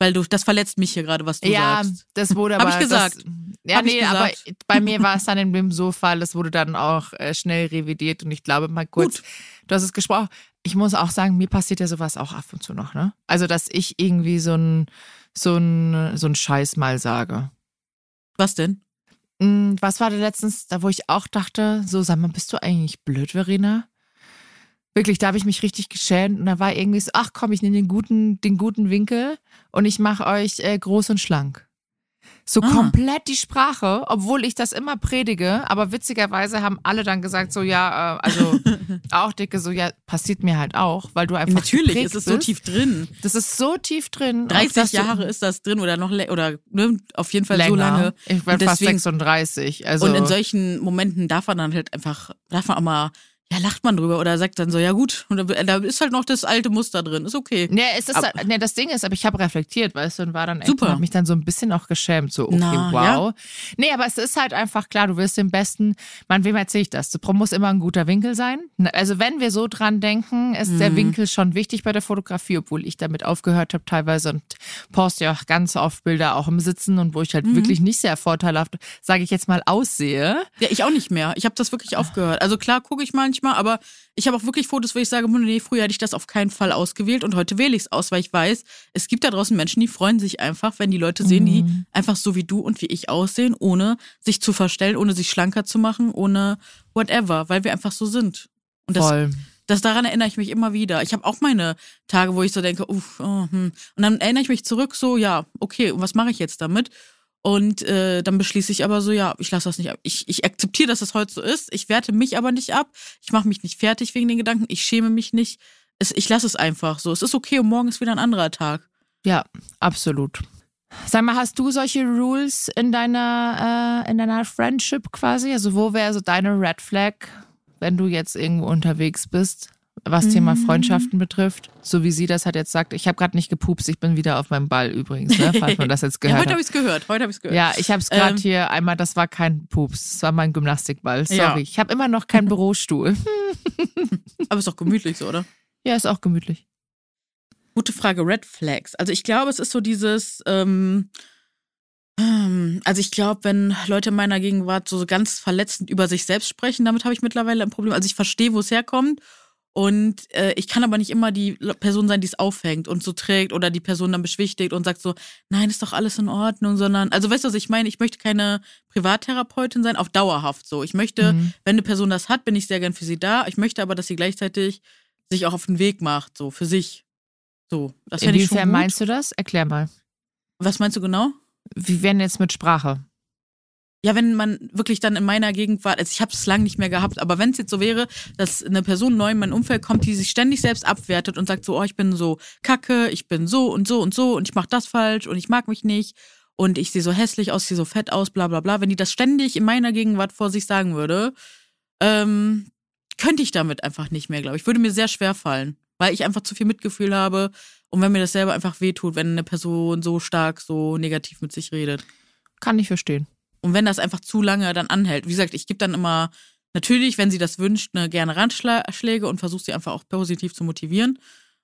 Weil du, das verletzt mich hier gerade, was du ja, sagst. das wurde Hab aber. ich gesagt. Das, ja, Hab nee, aber gesagt. bei mir war es dann in dem so Fall, das wurde dann auch äh, schnell revidiert und ich glaube mal kurz, Gut. du hast es gesprochen. Ich muss auch sagen, mir passiert ja sowas auch ab und zu noch, ne? Also, dass ich irgendwie so ein, so ein, so ein Scheiß mal sage. Was denn? Mm, Was war da letztens, da wo ich auch dachte, so, sag mal, bist du eigentlich blöd, Verena? Wirklich, da habe ich mich richtig geschämt und da war irgendwie so, ach komm, ich nehme den guten, den guten Winkel und ich mache euch äh, groß und schlank. So Ah. komplett die Sprache, obwohl ich das immer predige, aber witzigerweise haben alle dann gesagt, so ja, äh, also auch dicke, so ja, passiert mir halt auch, weil du einfach Natürlich ist es so bist. tief drin. Das ist so tief drin. auch 30 dass du- Jahre ist das drin oder noch oder ne, auf jeden Fall länger. so lange. Ich bin fast deswegen- 36. Also Und in solchen Momenten darf man dann halt einfach, darf man auch mal, ja, lacht man drüber oder sagt dann so, ja gut, und da, da ist halt noch das alte Muster drin, ist okay. Nee, es ist, Aber- halt- nee, das Ding ist, aber ich habe reflektiert, weißt du, und war dann echt, Super. hab mich dann so ein bisschen auch geschämt, so, okay, Na, wow. Nee, aber es ist halt einfach klar, du wirst den besten, man, wem erzähle ich das? Du muss immer ein guter Winkel sein. Also wenn wir so dran denken, ist Mhm. der Winkel schon wichtig bei der Fotografie, obwohl ich damit aufgehört habe teilweise und poste ja auch ganz oft Bilder auch im Sitzen und wo ich halt Mhm. wirklich nicht sehr vorteilhaft, sage ich jetzt mal, aussehe. Ja, ich auch nicht mehr. Ich habe das wirklich aufgehört. Also klar gucke ich manchmal, aber ich habe auch wirklich Fotos, wo ich sage, nee, früher hätte ich das auf keinen Fall ausgewählt und heute wähle ich es aus, weil ich weiß, es gibt da draußen Menschen, die freuen sich einfach, wenn die Leute sehen, die Mhm. einfach so wie du und wie ich aussehen, ohne sich zu verstellen, ohne sich schlanker zu machen, ohne whatever, weil wir einfach so sind. Und das Voll. Das daran erinnere ich mich immer wieder. Ich habe auch meine Tage, wo ich so denke, uff, oh, hm. und dann erinnere ich mich zurück, so ja, okay, und was mache ich jetzt damit? Und äh, dann beschließe ich aber so, ja, ich lasse das nicht ab. Ich, ich akzeptiere, dass das heute so ist. Ich werte mich aber nicht ab. Ich mache mich nicht fertig wegen den Gedanken. Ich schäme mich nicht. Es, ich lasse es einfach so. Es ist okay und morgen ist wieder ein anderer Tag. Ja, absolut. Sag mal, hast du solche Rules in deiner, äh, in deiner Friendship quasi? Also wo wäre so deine Red Flag, wenn du jetzt irgendwo unterwegs bist, was Thema Mhm. Freundschaften betrifft? So wie sie das hat jetzt sagt, ich habe gerade nicht gepupst, ich bin wieder auf meinem Ball übrigens, ne, falls man das jetzt Ja, gehört heute habe ich es gehört. Heute habe ich es gehört. Ja, ich habe es gerade Ähm, hier einmal, das war kein Pups, das war mein Gymnastikball. Sorry, Ja. ich habe immer noch keinen Bürostuhl. Aber ist doch gemütlich so, oder? Ja, ist auch gemütlich. Gute Frage, Red Flags. Also ich glaube, es ist so dieses, ähm, ähm, also ich glaube, wenn Leute in meiner Gegenwart so ganz verletzend über sich selbst sprechen, damit habe ich mittlerweile ein Problem. Also ich verstehe, wo es herkommt. Und äh, ich kann aber nicht immer die Person sein, die es aufhängt und so trägt oder die Person dann beschwichtigt und sagt so, nein, ist doch alles in Ordnung, sondern, also weißt du, was ich meine? Ich möchte keine Privattherapeutin sein, auf dauerhaft so. Ich möchte, Mhm. wenn eine Person das hat, bin ich sehr gern für sie da. Ich möchte aber, dass sie gleichzeitig sich auch auf den Weg macht, so für sich. So, das Inwiefern meinst du das? Erklär mal. Was meinst du genau? Wie werden jetzt mit Sprache? Ja, wenn man wirklich dann in meiner Gegenwart, also ich habe es lange nicht mehr gehabt, aber wenn es jetzt so wäre, dass eine Person neu in mein Umfeld kommt, die sich ständig selbst abwertet und sagt so, oh, ich bin so kacke, ich bin so und so und so und ich mache das falsch und ich mag mich nicht und ich sehe so hässlich aus, ich sehe so fett aus, bla bla bla, wenn die das ständig in meiner Gegenwart vor sich sagen würde, ähm, könnte ich damit einfach nicht mehr, glaube ich. Würde mir sehr schwer fallen. weil ich einfach zu viel Mitgefühl habe und wenn mir das selber einfach wehtut, wenn eine Person so stark, so negativ mit sich redet. Kann ich verstehen. Und wenn das einfach zu lange dann anhält, wie gesagt, ich gebe dann immer natürlich, wenn sie das wünscht, eine gerne Ratschläge und versuche sie einfach auch positiv zu motivieren.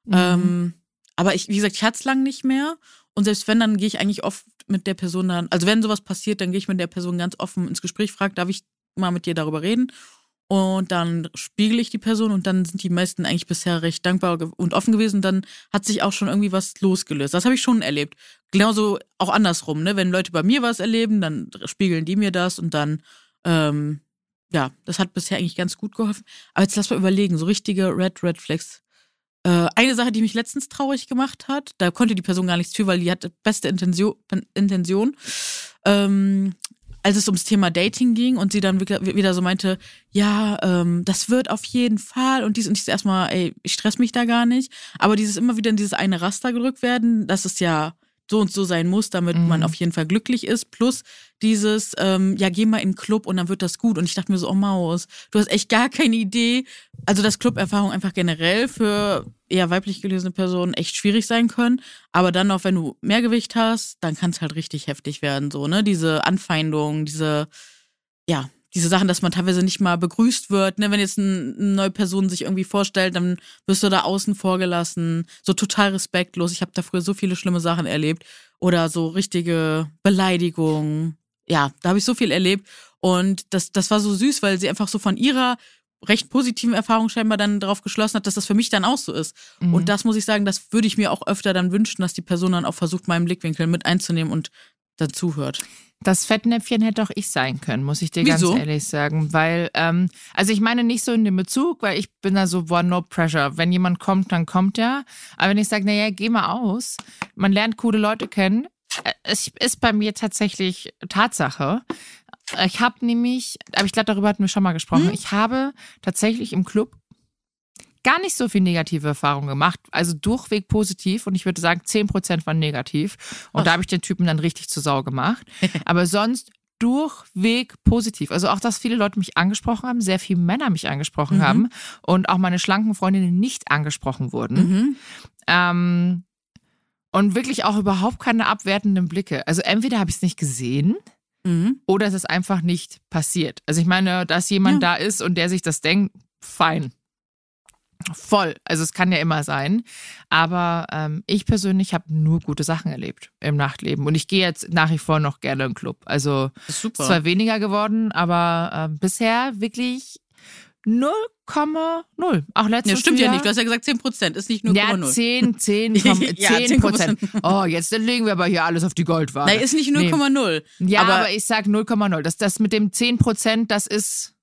Mhm. Ähm, aber ich, wie gesagt, ich hatte es lang nicht mehr. Und selbst wenn, dann gehe ich eigentlich oft mit der Person dann, also wenn sowas passiert, dann gehe ich mit der Person ganz offen ins Gespräch, frage, darf ich mal mit dir darüber reden? Und dann spiegel ich die Person und dann sind die meisten eigentlich bisher recht dankbar und offen gewesen. Dann hat sich auch schon irgendwie was losgelöst. Das habe ich schon erlebt. Genauso auch andersrum, ne? Wenn Leute bei mir was erleben, dann spiegeln die mir das und dann, ähm, ja, das hat bisher eigentlich ganz gut geholfen. Aber jetzt lass mal überlegen, so richtige Red Red Flags. Äh, eine Sache, die mich letztens traurig gemacht hat, da konnte die Person gar nichts für, weil die hatte beste Intention. Intention. Ähm, als es ums Thema Dating ging und sie dann wieder so meinte, ja, ähm, das wird auf jeden Fall und dies und dies erstmal, ey, ich stress mich da gar nicht. Aber dieses immer wieder in dieses eine Raster gedrückt werden, das ist ja so und so sein muss, damit mhm. man auf jeden Fall glücklich ist. Plus dieses, ähm, ja, geh mal in den Club und dann wird das gut. Und ich dachte mir so, oh Maus, du hast echt gar keine Idee. Also, dass Club-Erfahrung einfach generell für eher weiblich gelesene Personen echt schwierig sein können. Aber dann auch, wenn du mehr Gewicht hast, dann kann es halt richtig heftig werden. So, ne? Diese Anfeindungen, diese, ja, diese Sachen, dass man teilweise nicht mal begrüßt wird. Ne? Wenn jetzt ein, eine neue Person sich irgendwie vorstellt, dann wirst du da außen vorgelassen. So total respektlos. Ich habe da früher so viele schlimme Sachen erlebt. Oder so richtige Beleidigungen. Ja, da habe ich so viel erlebt. Und das, das war so süß, weil sie einfach so von ihrer recht positiven Erfahrung scheinbar dann darauf geschlossen hat, dass das für mich dann auch so ist. Mhm. Und das muss ich sagen, das würde ich mir auch öfter dann wünschen, dass die Person dann auch versucht, meinen Blickwinkel mit einzunehmen und dazuhört. Das Fettnäpfchen hätte auch ich sein können, muss ich dir Wieso? ganz ehrlich sagen. Weil, ähm, also ich meine nicht so in dem Bezug, weil ich bin da so, boah, no pressure. Wenn jemand kommt, dann kommt er. Aber wenn ich sage, naja, geh mal aus, man lernt coole Leute kennen. Äh, es ist bei mir tatsächlich Tatsache. Ich habe nämlich, aber ich glaube, darüber hatten wir schon mal gesprochen. Hm? Ich habe tatsächlich im Club gar nicht so viel negative Erfahrungen gemacht. Also durchweg positiv und ich würde sagen, 10% waren negativ. Und Ach. da habe ich den Typen dann richtig zur Sau gemacht. Aber sonst durchweg positiv. Also auch, dass viele Leute mich angesprochen haben, sehr viele Männer mich angesprochen mhm. haben und auch meine schlanken Freundinnen nicht angesprochen wurden. Mhm. Ähm, und wirklich auch überhaupt keine abwertenden Blicke. Also entweder habe ich es nicht gesehen mhm. oder es ist einfach nicht passiert. Also ich meine, dass jemand ja. da ist und der sich das denkt, fein. Voll. Also es kann ja immer sein. Aber ähm, ich persönlich habe nur gute Sachen erlebt im Nachtleben. Und ich gehe jetzt nach wie vor noch gerne im Club. Also es ist zwar weniger geworden, aber äh, bisher wirklich 0,0. Auch letztes Ja, stimmt Jahr. ja nicht. Du hast ja gesagt 10 Prozent. Ist nicht 0,0. Ja, 10, 10, 10, ja, 10 Prozent. Oh, jetzt legen wir aber hier alles auf die Goldwaage. Nein, ist nicht 0,0. Nee. Ja, aber, aber, ich sag 0,0. Das, das mit dem 10 Prozent, das ist,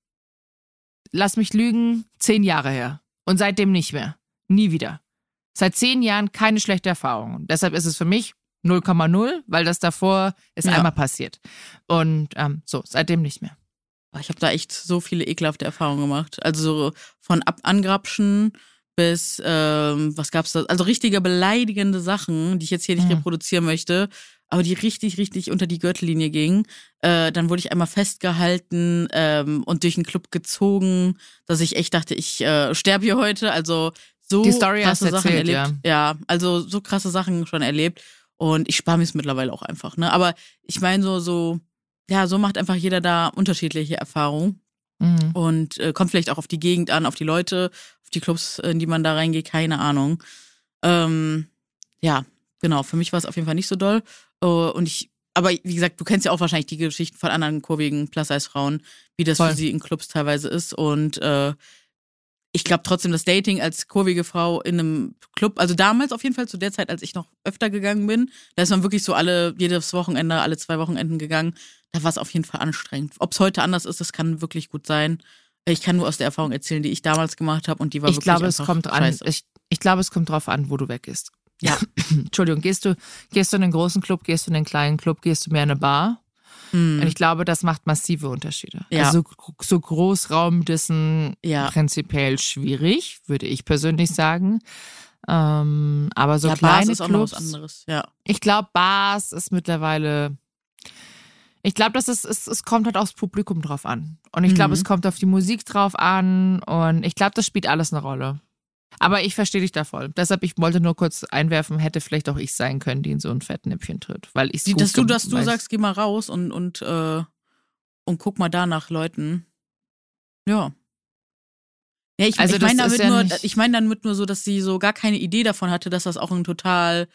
lass mich lügen, 10 Jahre her. Und seitdem nicht mehr. Nie wieder. Seit zehn Jahren keine schlechte Erfahrung. Deshalb ist es für mich 0,0, weil das davor ist ja. einmal passiert. Und ähm, so, seitdem nicht mehr. Ich habe da echt so viele ekelhafte Erfahrungen gemacht. Also von Ab Angrapschen bis, ähm, was gab's da? Also richtige beleidigende Sachen, die ich jetzt hier nicht mhm. reproduzieren möchte aber die richtig, richtig unter die Gürtellinie ging. Äh, dann wurde ich einmal festgehalten ähm, und durch den Club gezogen, dass ich echt dachte, ich äh, sterbe hier heute. Also so die Story krasse Sachen erzählt, erlebt. Ja. ja, also so krasse Sachen schon erlebt. Und ich spare mir es mittlerweile auch einfach. Ne? Aber ich meine, so, so, ja, so macht einfach jeder da unterschiedliche Erfahrungen. Mhm. Und äh, kommt vielleicht auch auf die Gegend an, auf die Leute, auf die Clubs, in die man da reingeht, keine Ahnung. Ähm, ja, genau, für mich war es auf jeden Fall nicht so doll. Uh, und ich, aber wie gesagt, du kennst ja auch wahrscheinlich die Geschichten von anderen kurvigen Plus-Size-Frauen, wie das Voll. für sie in Clubs teilweise ist. Und äh, ich glaube trotzdem, das Dating als kurvige Frau in einem Club, also damals auf jeden Fall zu der Zeit, als ich noch öfter gegangen bin, da ist man wirklich so alle, jedes Wochenende, alle zwei Wochenenden gegangen. Da war es auf jeden Fall anstrengend. Ob es heute anders ist, das kann wirklich gut sein. Ich kann nur aus der Erfahrung erzählen, die ich damals gemacht habe und die war ich wirklich glaube, es kommt an. Ich, ich glaube, es kommt drauf an, wo du weg bist. Ja. Entschuldigung, gehst du, gehst du in einen großen Club, gehst du in einen kleinen Club, gehst du mehr in eine Bar? Mm. Und ich glaube, das macht massive Unterschiede. Ja. Also so Großraumdissen ja. prinzipiell schwierig, würde ich persönlich sagen. Ähm, aber so ja, kleine Bars ist Clubs, auch was anderes. Ja. Ich glaube, Bars ist mittlerweile. Ich glaube, das ist, es, es kommt halt aufs Publikum drauf an. Und ich glaube, mhm. es kommt auf die Musik drauf an. Und ich glaube, das spielt alles eine Rolle. Aber ich verstehe dich da voll. Deshalb, ich wollte nur kurz einwerfen, hätte vielleicht auch ich sein können, die in so ein Fettnäpfchen tritt. Weil ich Die, dass du, dass du sagst, geh mal raus und, und, äh, und guck mal da nach Leuten. Ja. Ja, ich, Also ich meine damit, ja nur, ich mein damit nur so, dass sie so gar keine Idee davon hatte, dass das auch ein total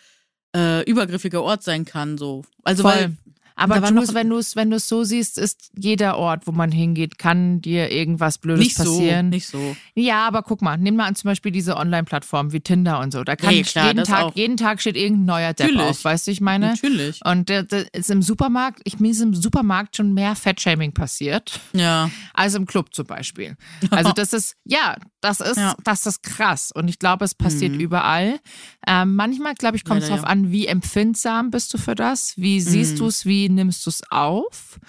äh, übergriffiger Ort sein kann. So. Also Voll. weil Aber Jules, wenn du es wenn du's so siehst, ist jeder Ort, wo man hingeht, kann dir irgendwas Blödes nicht so, passieren. nicht so. Ja, aber guck mal, nimm mal an zum Beispiel diese Online-Plattformen wie Tinder und so. Da kann Nee, klar, jeden Tag, auch. jeden Tag steht irgendein neuer Depp Natürlich. auf, weißt du, ich meine? Natürlich. Und der, der ist im Supermarkt, ich mir ist im Supermarkt schon mehr Fettshaming passiert Ja. als im Club zum Beispiel. Also das ist, ja, das ist, Ja. das ist krass. Und ich glaube, es passiert Mhm. überall. Ähm, manchmal, glaube ich, kommt es darauf ja. an, wie empfindsam bist du für das? Wie siehst Mhm. du es? Wie nimmst du es auf?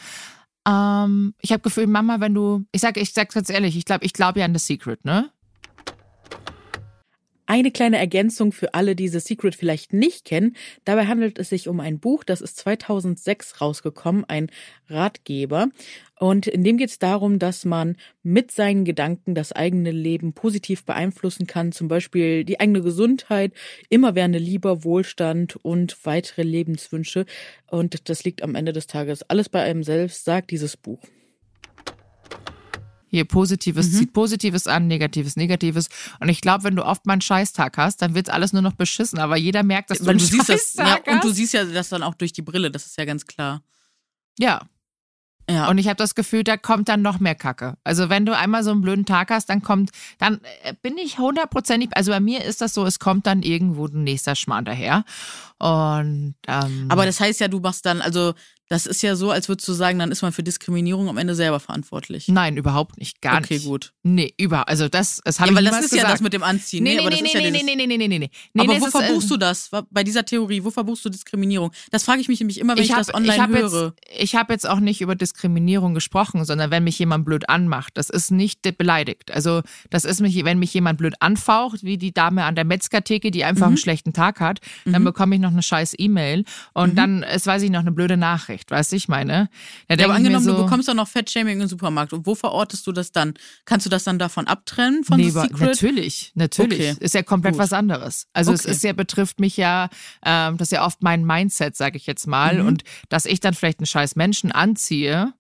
Ähm, ich habe Gefühl, Mama, wenn du, ich sage, ich sag's ganz ehrlich, ich glaube, ich glaube ja an The Secret, ne? Eine kleine Ergänzung für alle, die The Secret vielleicht nicht kennen. Dabei handelt es sich um ein Buch, das ist 2006 rausgekommen, ein Ratgeber. Und in dem geht es darum, dass man mit seinen Gedanken das eigene Leben positiv beeinflussen kann. Zum Beispiel die eigene Gesundheit, immerwährende Liebe, Wohlstand und weitere Lebenswünsche. Und das liegt am Ende des Tages alles bei einem selbst, sagt dieses Buch. Hier Positives Mhm. zieht Positives an, Negatives Negatives. Und ich glaube, wenn du oft mal einen Scheißtag hast, dann wird's alles nur noch beschissen. Aber jeder merkt, dass du Weil du siehst das, ja, und du siehst ja das dann auch durch die Brille, das ist ja ganz klar. Ja, Ja. Und ich habe das Gefühl, da kommt dann noch mehr Kacke. Also wenn du einmal so einen blöden Tag hast, dann kommt, dann äh, bin ich hundertprozentig, also bei mir ist das so, es kommt dann irgendwo ein nächster Schmarrn daher. Und ähm, Aber das heißt ja, du machst dann, also das ist ja so, als würdest du sagen, dann ist man für Diskriminierung am Ende selber verantwortlich. nein, überhaupt nicht, gar okay, nicht. gut. Nee, über, also das, das habe Ja, ich weil das niemals ist ja gesagt. das mit dem Anziehen. Nee, nee, nee, nee, ja nee, nee, nee, nee, nee, nee, nee. nee. aber nee, wo es ist, äh, verbuchst du das? Bei dieser Theorie, wo verbuchst du Diskriminierung? Das frage ich mich nämlich immer, wenn ich, hab- das online hab höre. Jetzt, ich habe jetzt auch nicht über Diskriminierung gesprochen, sondern wenn mich jemand blöd anmacht, das ist nicht beleidigt. Also das ist mich, wenn mich jemand blöd anfaucht, wie die Dame an der Metzgertheke, die einfach Mhm. einen schlechten Tag hat, dann bekomme ich noch eine scheiß E-Mail und dann ist, weiß ich, noch eine blöde Nachricht, weißt du, ich meine. Da Ja, aber angenommen, so, du bekommst doch noch Fettshaming im Supermarkt. Und wo verortest du das dann? Kannst du das dann davon abtrennen von nee, The Secret? natürlich, natürlich. Okay. Ist ja komplett Gut. was anderes. Also es Okay. ist ja, betrifft mich ja, ähm, das ist ja oft mein Mindset, sage ich jetzt mal. Mhm. Und dass ich dann vielleicht einen scheiß Menschen anziehe,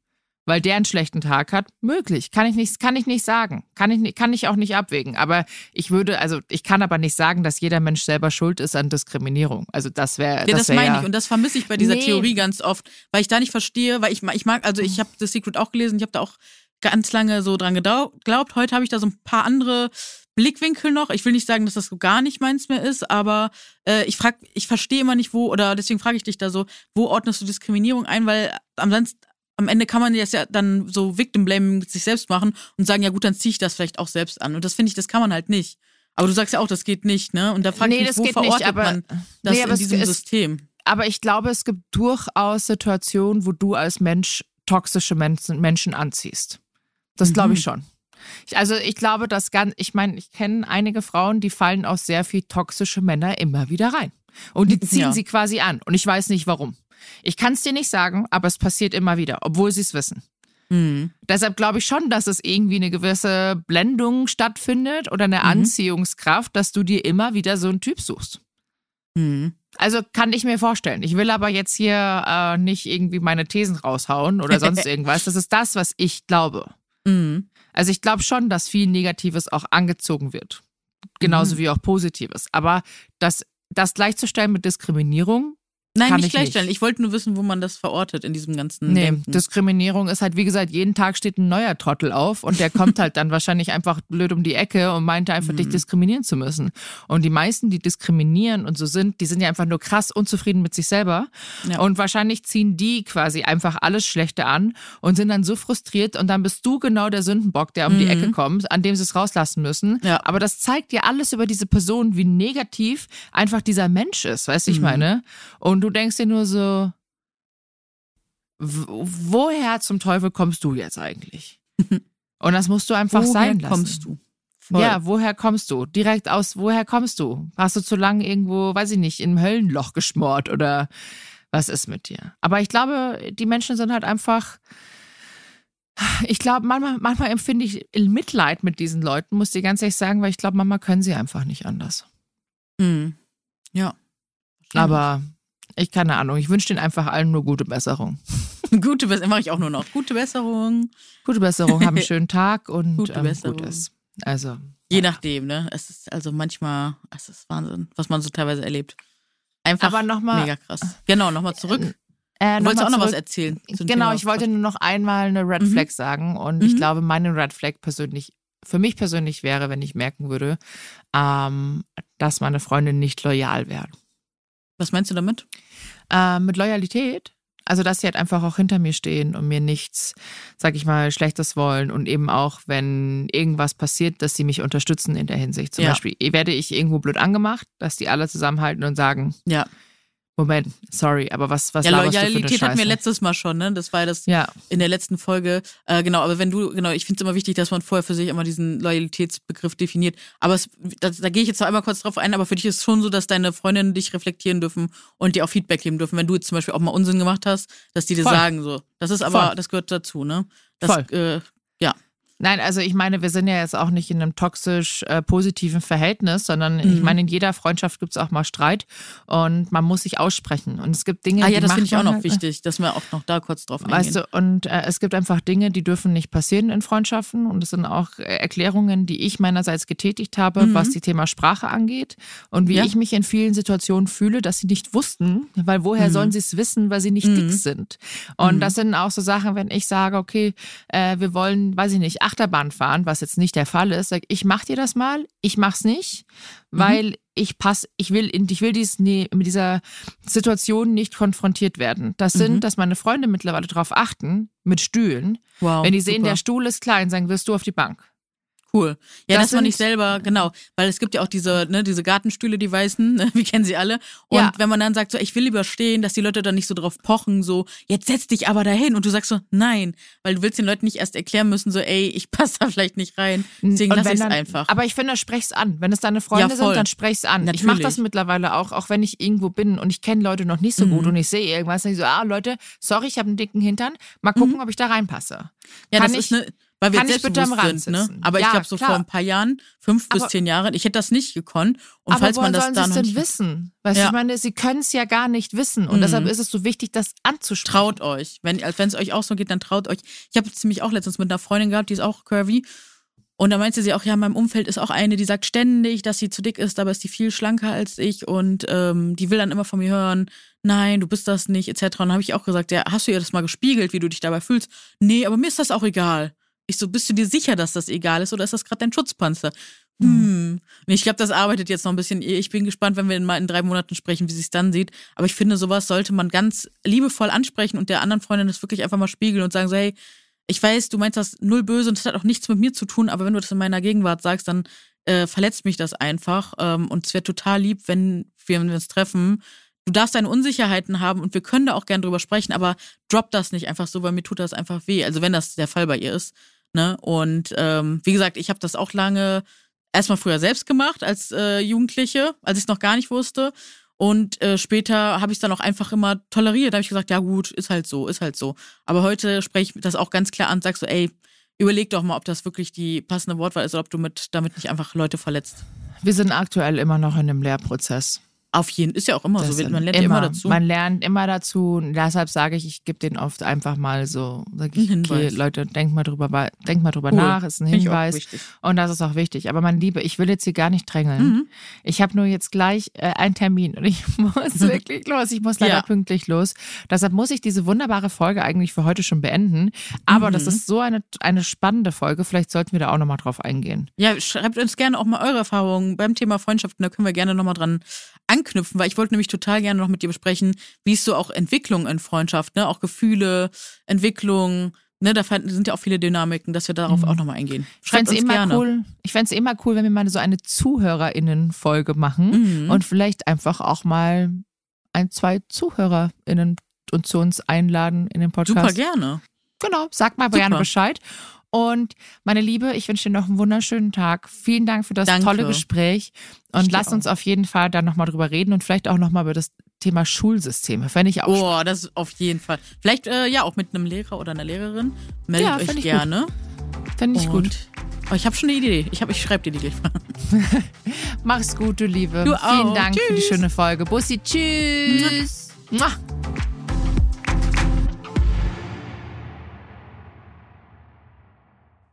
weil der einen schlechten Tag hat, möglich. Kann ich nicht, kann ich nicht sagen. Kann ich, kann ich auch nicht abwägen. Aber ich würde, also ich kann aber nicht sagen, dass jeder Mensch selber schuld ist an Diskriminierung. Also das wäre, Ja, das, wär meine ja, ich und das vermisse ich bei dieser Nee. Theorie ganz oft, weil ich da nicht verstehe, weil ich, ich mag, also ich habe The Secret auch gelesen, ich habe da auch ganz lange so dran geglaubt. Heute habe ich da so ein paar andere Blickwinkel noch. Ich will nicht sagen, dass das so gar nicht meins mehr ist, aber äh, ich frag, ich verstehe immer nicht, wo, oder deswegen frage ich dich da so, wo ordnest du Diskriminierung ein, weil ansonsten am Ende kann man das ja dann so Victim Blaming mit sich selbst machen und sagen, ja gut, dann ziehe ich das vielleicht auch selbst an. Und das finde ich, das kann man halt nicht. Aber du sagst ja auch, das geht nicht, ne? Und da frage Nee, ich mich, das wo geht nicht, verortet aber- man das Nee, in es- diesem es- System? aber ich glaube, es gibt durchaus Situationen, wo du als Mensch toxische Menschen, Menschen anziehst. Das glaube ich Mhm. schon. Ich, also ich glaube, dass ganz, ich meine, ich kenne einige Frauen, die fallen aus sehr viel toxische Männer immer wieder rein. Und die ziehen Ja. sie quasi an. Und ich weiß nicht warum. Ich kann es dir nicht sagen, aber es passiert immer wieder, obwohl sie es wissen. Mhm. Deshalb glaube ich schon, dass es irgendwie eine gewisse Blendung stattfindet oder eine Mhm. Anziehungskraft, dass du dir immer wieder so einen Typ suchst. Mhm. Also kann ich mir vorstellen. Ich will aber jetzt hier äh, nicht irgendwie meine Thesen raushauen oder sonst irgendwas. Das ist das, was ich glaube. Mhm. Also ich glaube schon, dass viel Negatives auch angezogen wird. Genauso Mhm. wie auch Positives. Aber das, das gleichzustellen mit Diskriminierung, Nein, Kann nicht ich gleichstellen. nicht. Ich wollte nur wissen, wo man das verortet in diesem ganzen nee, Denken. Diskriminierung ist halt, wie gesagt, jeden Tag steht ein neuer Trottel auf und der kommt halt dann wahrscheinlich einfach blöd um die Ecke und meinte einfach, Mhm. dich diskriminieren zu müssen. Und die meisten, die diskriminieren und so sind, die sind ja einfach nur krass unzufrieden mit sich selber. Ja. Und wahrscheinlich ziehen die quasi einfach alles Schlechte an und sind dann so frustriert und dann bist du genau der Sündenbock, der um die Mhm. Ecke kommt, an dem sie es rauslassen müssen. Ja. Aber das zeigt dir alles über diese Person, wie negativ einfach dieser Mensch ist, weißt du, ich Mhm. meine? Und du denkst dir nur so, woher zum Teufel kommst du jetzt eigentlich? Und das musst du einfach Woher sein lassen. kommst du? Voll. Ja, woher kommst du? Direkt aus, woher kommst du? Hast du zu lange irgendwo, weiß ich nicht, im Höllenloch geschmort oder was ist mit dir? Aber ich glaube, die Menschen sind halt einfach, Ich glaube, manchmal, manchmal empfinde ich Mitleid mit diesen Leuten, muss ich ganz ehrlich sagen, weil ich glaube, manchmal können sie einfach nicht anders. Mhm. Ja. Aber ich keine Ahnung. Ich wünsche denen einfach allen nur gute Besserung. Gute Besserung mache ich auch nur noch. Gute Besserung. Gute Besserung, haben einen schönen Tag und Gute ähm, Besserung. Gutes. Also. Je nachdem, ne? Es ist also manchmal, es ist Wahnsinn, was man so teilweise erlebt. Einfach Aber noch mal- mega krass. Genau, nochmal zurück. Äh, Du wolltest auch noch was erzählen. Genau, ich wollte nur noch einmal eine Red Mhm. Flag sagen und ich Mhm. glaube, meine Red Flag persönlich, für mich persönlich wäre, wenn ich merken würde, ähm, dass meine Freunde nicht loyal wären. Was meinst du damit? Äh, mit Loyalität, also dass sie halt einfach auch hinter mir stehen und mir nichts, sag ich mal, Schlechtes wollen und eben auch, wenn irgendwas passiert, dass sie mich unterstützen in der Hinsicht. Zum Ja. Beispiel werde ich irgendwo blöd angemacht, dass die alle zusammenhalten und sagen, Ja. Moment, sorry, aber was, was ja, Loyalität hatten wir letztes Mal schon, ne? Das war das Ja, in der letzten Folge. Äh, genau, aber wenn du, genau, ich finde es immer wichtig, dass man vorher für sich immer diesen Loyalitätsbegriff definiert. Aber es, da, da gehe ich jetzt noch einmal kurz drauf ein, aber für dich ist es schon so, dass deine Freundinnen dich reflektieren dürfen und dir auch Feedback geben dürfen. Wenn du jetzt zum Beispiel auch mal Unsinn gemacht hast, dass die dir Voll. sagen so. Das ist aber, Voll. das gehört dazu, ne? Das, Voll. Äh. Nein, also ich meine, wir sind ja jetzt auch nicht in einem toxisch äh, positiven Verhältnis, sondern ich Mhm. meine, in jeder Freundschaft gibt es auch mal Streit und man muss sich aussprechen. Und es gibt Dinge, Ah ja, die das finde ich auch noch halt- wichtig, dass wir auch noch da kurz drauf eingehen. Weißt du, und äh, es gibt einfach Dinge, die dürfen nicht passieren in Freundschaften. Und es sind auch äh, Erklärungen, die ich meinerseits getätigt habe, Mhm. was die Thema Sprache angeht. Und wie Ja. ich mich in vielen Situationen fühle, dass sie nicht wussten, weil woher Mhm. sollen sie es wissen, weil sie nicht Mhm. dick sind. Und Mhm. das sind auch so Sachen, wenn ich sage, okay, äh, wir wollen, weiß ich nicht, Achterbahn fahren, was jetzt nicht der Fall ist, sag ich, mach dir das mal, ich mach's nicht, Mhm. weil ich pass, ich will, in- ich will dies, nee, mit dieser Situation nicht konfrontiert werden. Das sind, Mhm. dass meine Freunde mittlerweile darauf achten, mit Stühlen. wow, Wenn die sehen, super. der Stuhl ist klein, sagen, wirst du auf die Bank. Cool. Ja, Das dass man nicht selber, genau, weil es gibt ja auch diese, ne, diese Gartenstühle, die weißen, ne, wir kennen sie alle. Und Ja. wenn man dann sagt, so, ich will lieber stehen, dass die Leute dann nicht so drauf pochen, so, jetzt setz dich aber dahin. Und du sagst so, nein, weil du willst den Leuten nicht erst erklären müssen, so, ey, ich passe da vielleicht nicht rein. Deswegen lass ich es einfach. Aber ich finde, sprech's an. Wenn es deine Freunde Ja, sind, dann sprech's an. Ich Natürlich. mache das mittlerweile auch, auch wenn ich irgendwo bin und ich kenne Leute noch nicht so Mhm. gut und ich sehe irgendwas, dann ich so, ah Leute, sorry, ich habe einen dicken Hintern. Mal gucken, ob ich da reinpasse. Mhm. ja, kann das ich- ist ne, weil wir kann ich bitte am Rand sind, ne? Aber ich Ja, glaube, so klar. vor ein paar Jahren, fünf bis Aber- zehn Jahren, ich hätte das nicht gekonnt. Und Aber falls man das sollen da sie es noch denn nicht wissen? Weißt Ja. ich meine, sie können es ja gar nicht wissen. Und Mhm. deshalb ist es so wichtig, das anzusprechen. traut euch. Wenn es euch auch so geht, dann traut euch. Ich habe es nämlich auch letztens mit einer Freundin gehabt, die ist auch curvy. Und da meinte sie auch, ja, in meinem Umfeld ist auch eine, die sagt ständig, dass sie zu dick ist, aber ist die viel schlanker als ich und ähm, die will dann immer von mir hören, nein, du bist das nicht, etc. Und dann habe ich auch gesagt, ja, hast du ihr das mal gespiegelt, wie du dich dabei fühlst? Nee, aber mir ist das auch egal. Ich so, bist du dir sicher, dass das egal ist oder ist das gerade dein Schutzpanzer? Hm. Und ich glaube, das arbeitet jetzt noch ein bisschen. Ich bin gespannt, wenn wir mal in drei Monaten sprechen, wie sich dann sieht. Aber ich finde, sowas sollte man ganz liebevoll ansprechen und der anderen Freundin das wirklich einfach mal spiegeln und sagen so, hey, ich weiß, du meinst das null böse und das hat auch nichts mit mir zu tun, aber wenn du das in meiner Gegenwart sagst, dann äh, verletzt mich das einfach. Ähm, und es wäre total lieb, wenn wir, wenn wir uns treffen. Du darfst deine Unsicherheiten haben und wir können da auch gern drüber sprechen, aber drop das nicht einfach so, weil mir tut das einfach weh. Also wenn das der Fall bei ihr ist. Ne? Und ähm, wie gesagt, ich habe das auch lange erstmal früher selbst gemacht als äh, Jugendliche, als ich es noch gar nicht wusste. Und äh, später habe ich es dann auch einfach immer toleriert. Da habe ich gesagt, ja gut, ist halt so, ist halt so. Aber heute spreche ich das auch ganz klar an, sag so, ey, überleg doch mal, ob das wirklich die passende Wortwahl ist oder ob du mit, damit nicht einfach Leute verletzt. Wir sind aktuell immer noch in einem Lehrprozess. Auf jeden, ist ja auch immer Das so. Man lernt ja immer dazu. Man lernt immer dazu. Und deshalb sage ich, ich gebe denen oft einfach mal so, sag ich, okay. Leute, denkt mal drüber, denkt mal drüber Cool. nach, ist ein Hinweis. Und das ist auch wichtig. Aber mein Liebe, ich will jetzt hier gar nicht drängeln. Mhm. Ich habe nur jetzt gleich äh, einen Termin und ich muss wirklich los. Ich muss leider Ja. pünktlich los. Deshalb muss ich diese wunderbare Folge eigentlich für heute schon beenden. Aber Mhm. das ist so eine, eine spannende Folge. Vielleicht sollten wir da auch nochmal drauf eingehen. Ja, schreibt uns gerne auch mal eure Erfahrungen beim Thema Freundschaften. Da können wir gerne nochmal dran anknüpfen, weil ich wollte nämlich total gerne noch mit dir besprechen, wie ist so auch Entwicklung in Freundschaft, ne? Auch Gefühle, Entwicklung, ne? Da sind ja auch viele Dynamiken, dass wir darauf auch nochmal eingehen. Ich Schreibt fände es immer cool. Ich fände immer cool, wenn wir mal so eine ZuhörerInnen-Folge machen Mhm. und vielleicht einfach auch mal ein, zwei ZuhörerInnen und zu uns einladen in den Podcast. Super gerne. Genau, sag mal Super. gerne Bescheid. Und meine Liebe, ich wünsche dir noch einen wunderschönen Tag. Vielen Dank für das Danke. tolle Gespräch. Und Ich lass uns auf jeden Fall dann nochmal drüber reden und vielleicht auch nochmal über das Thema Schulsysteme. Fände ich auch Oh, das ist auf jeden Fall. Vielleicht äh, ja auch mit einem Lehrer oder einer Lehrerin. Meldet Ja, euch ich gerne. Fände ich gut. Oh, ich habe schon eine Idee. Ich, hab- ich schreibe dir die gleich mal. Mach's gut, du Liebe. Du Vielen auch. Dank für die Tschüss. schöne Folge. Bussi, tschüss. Mua.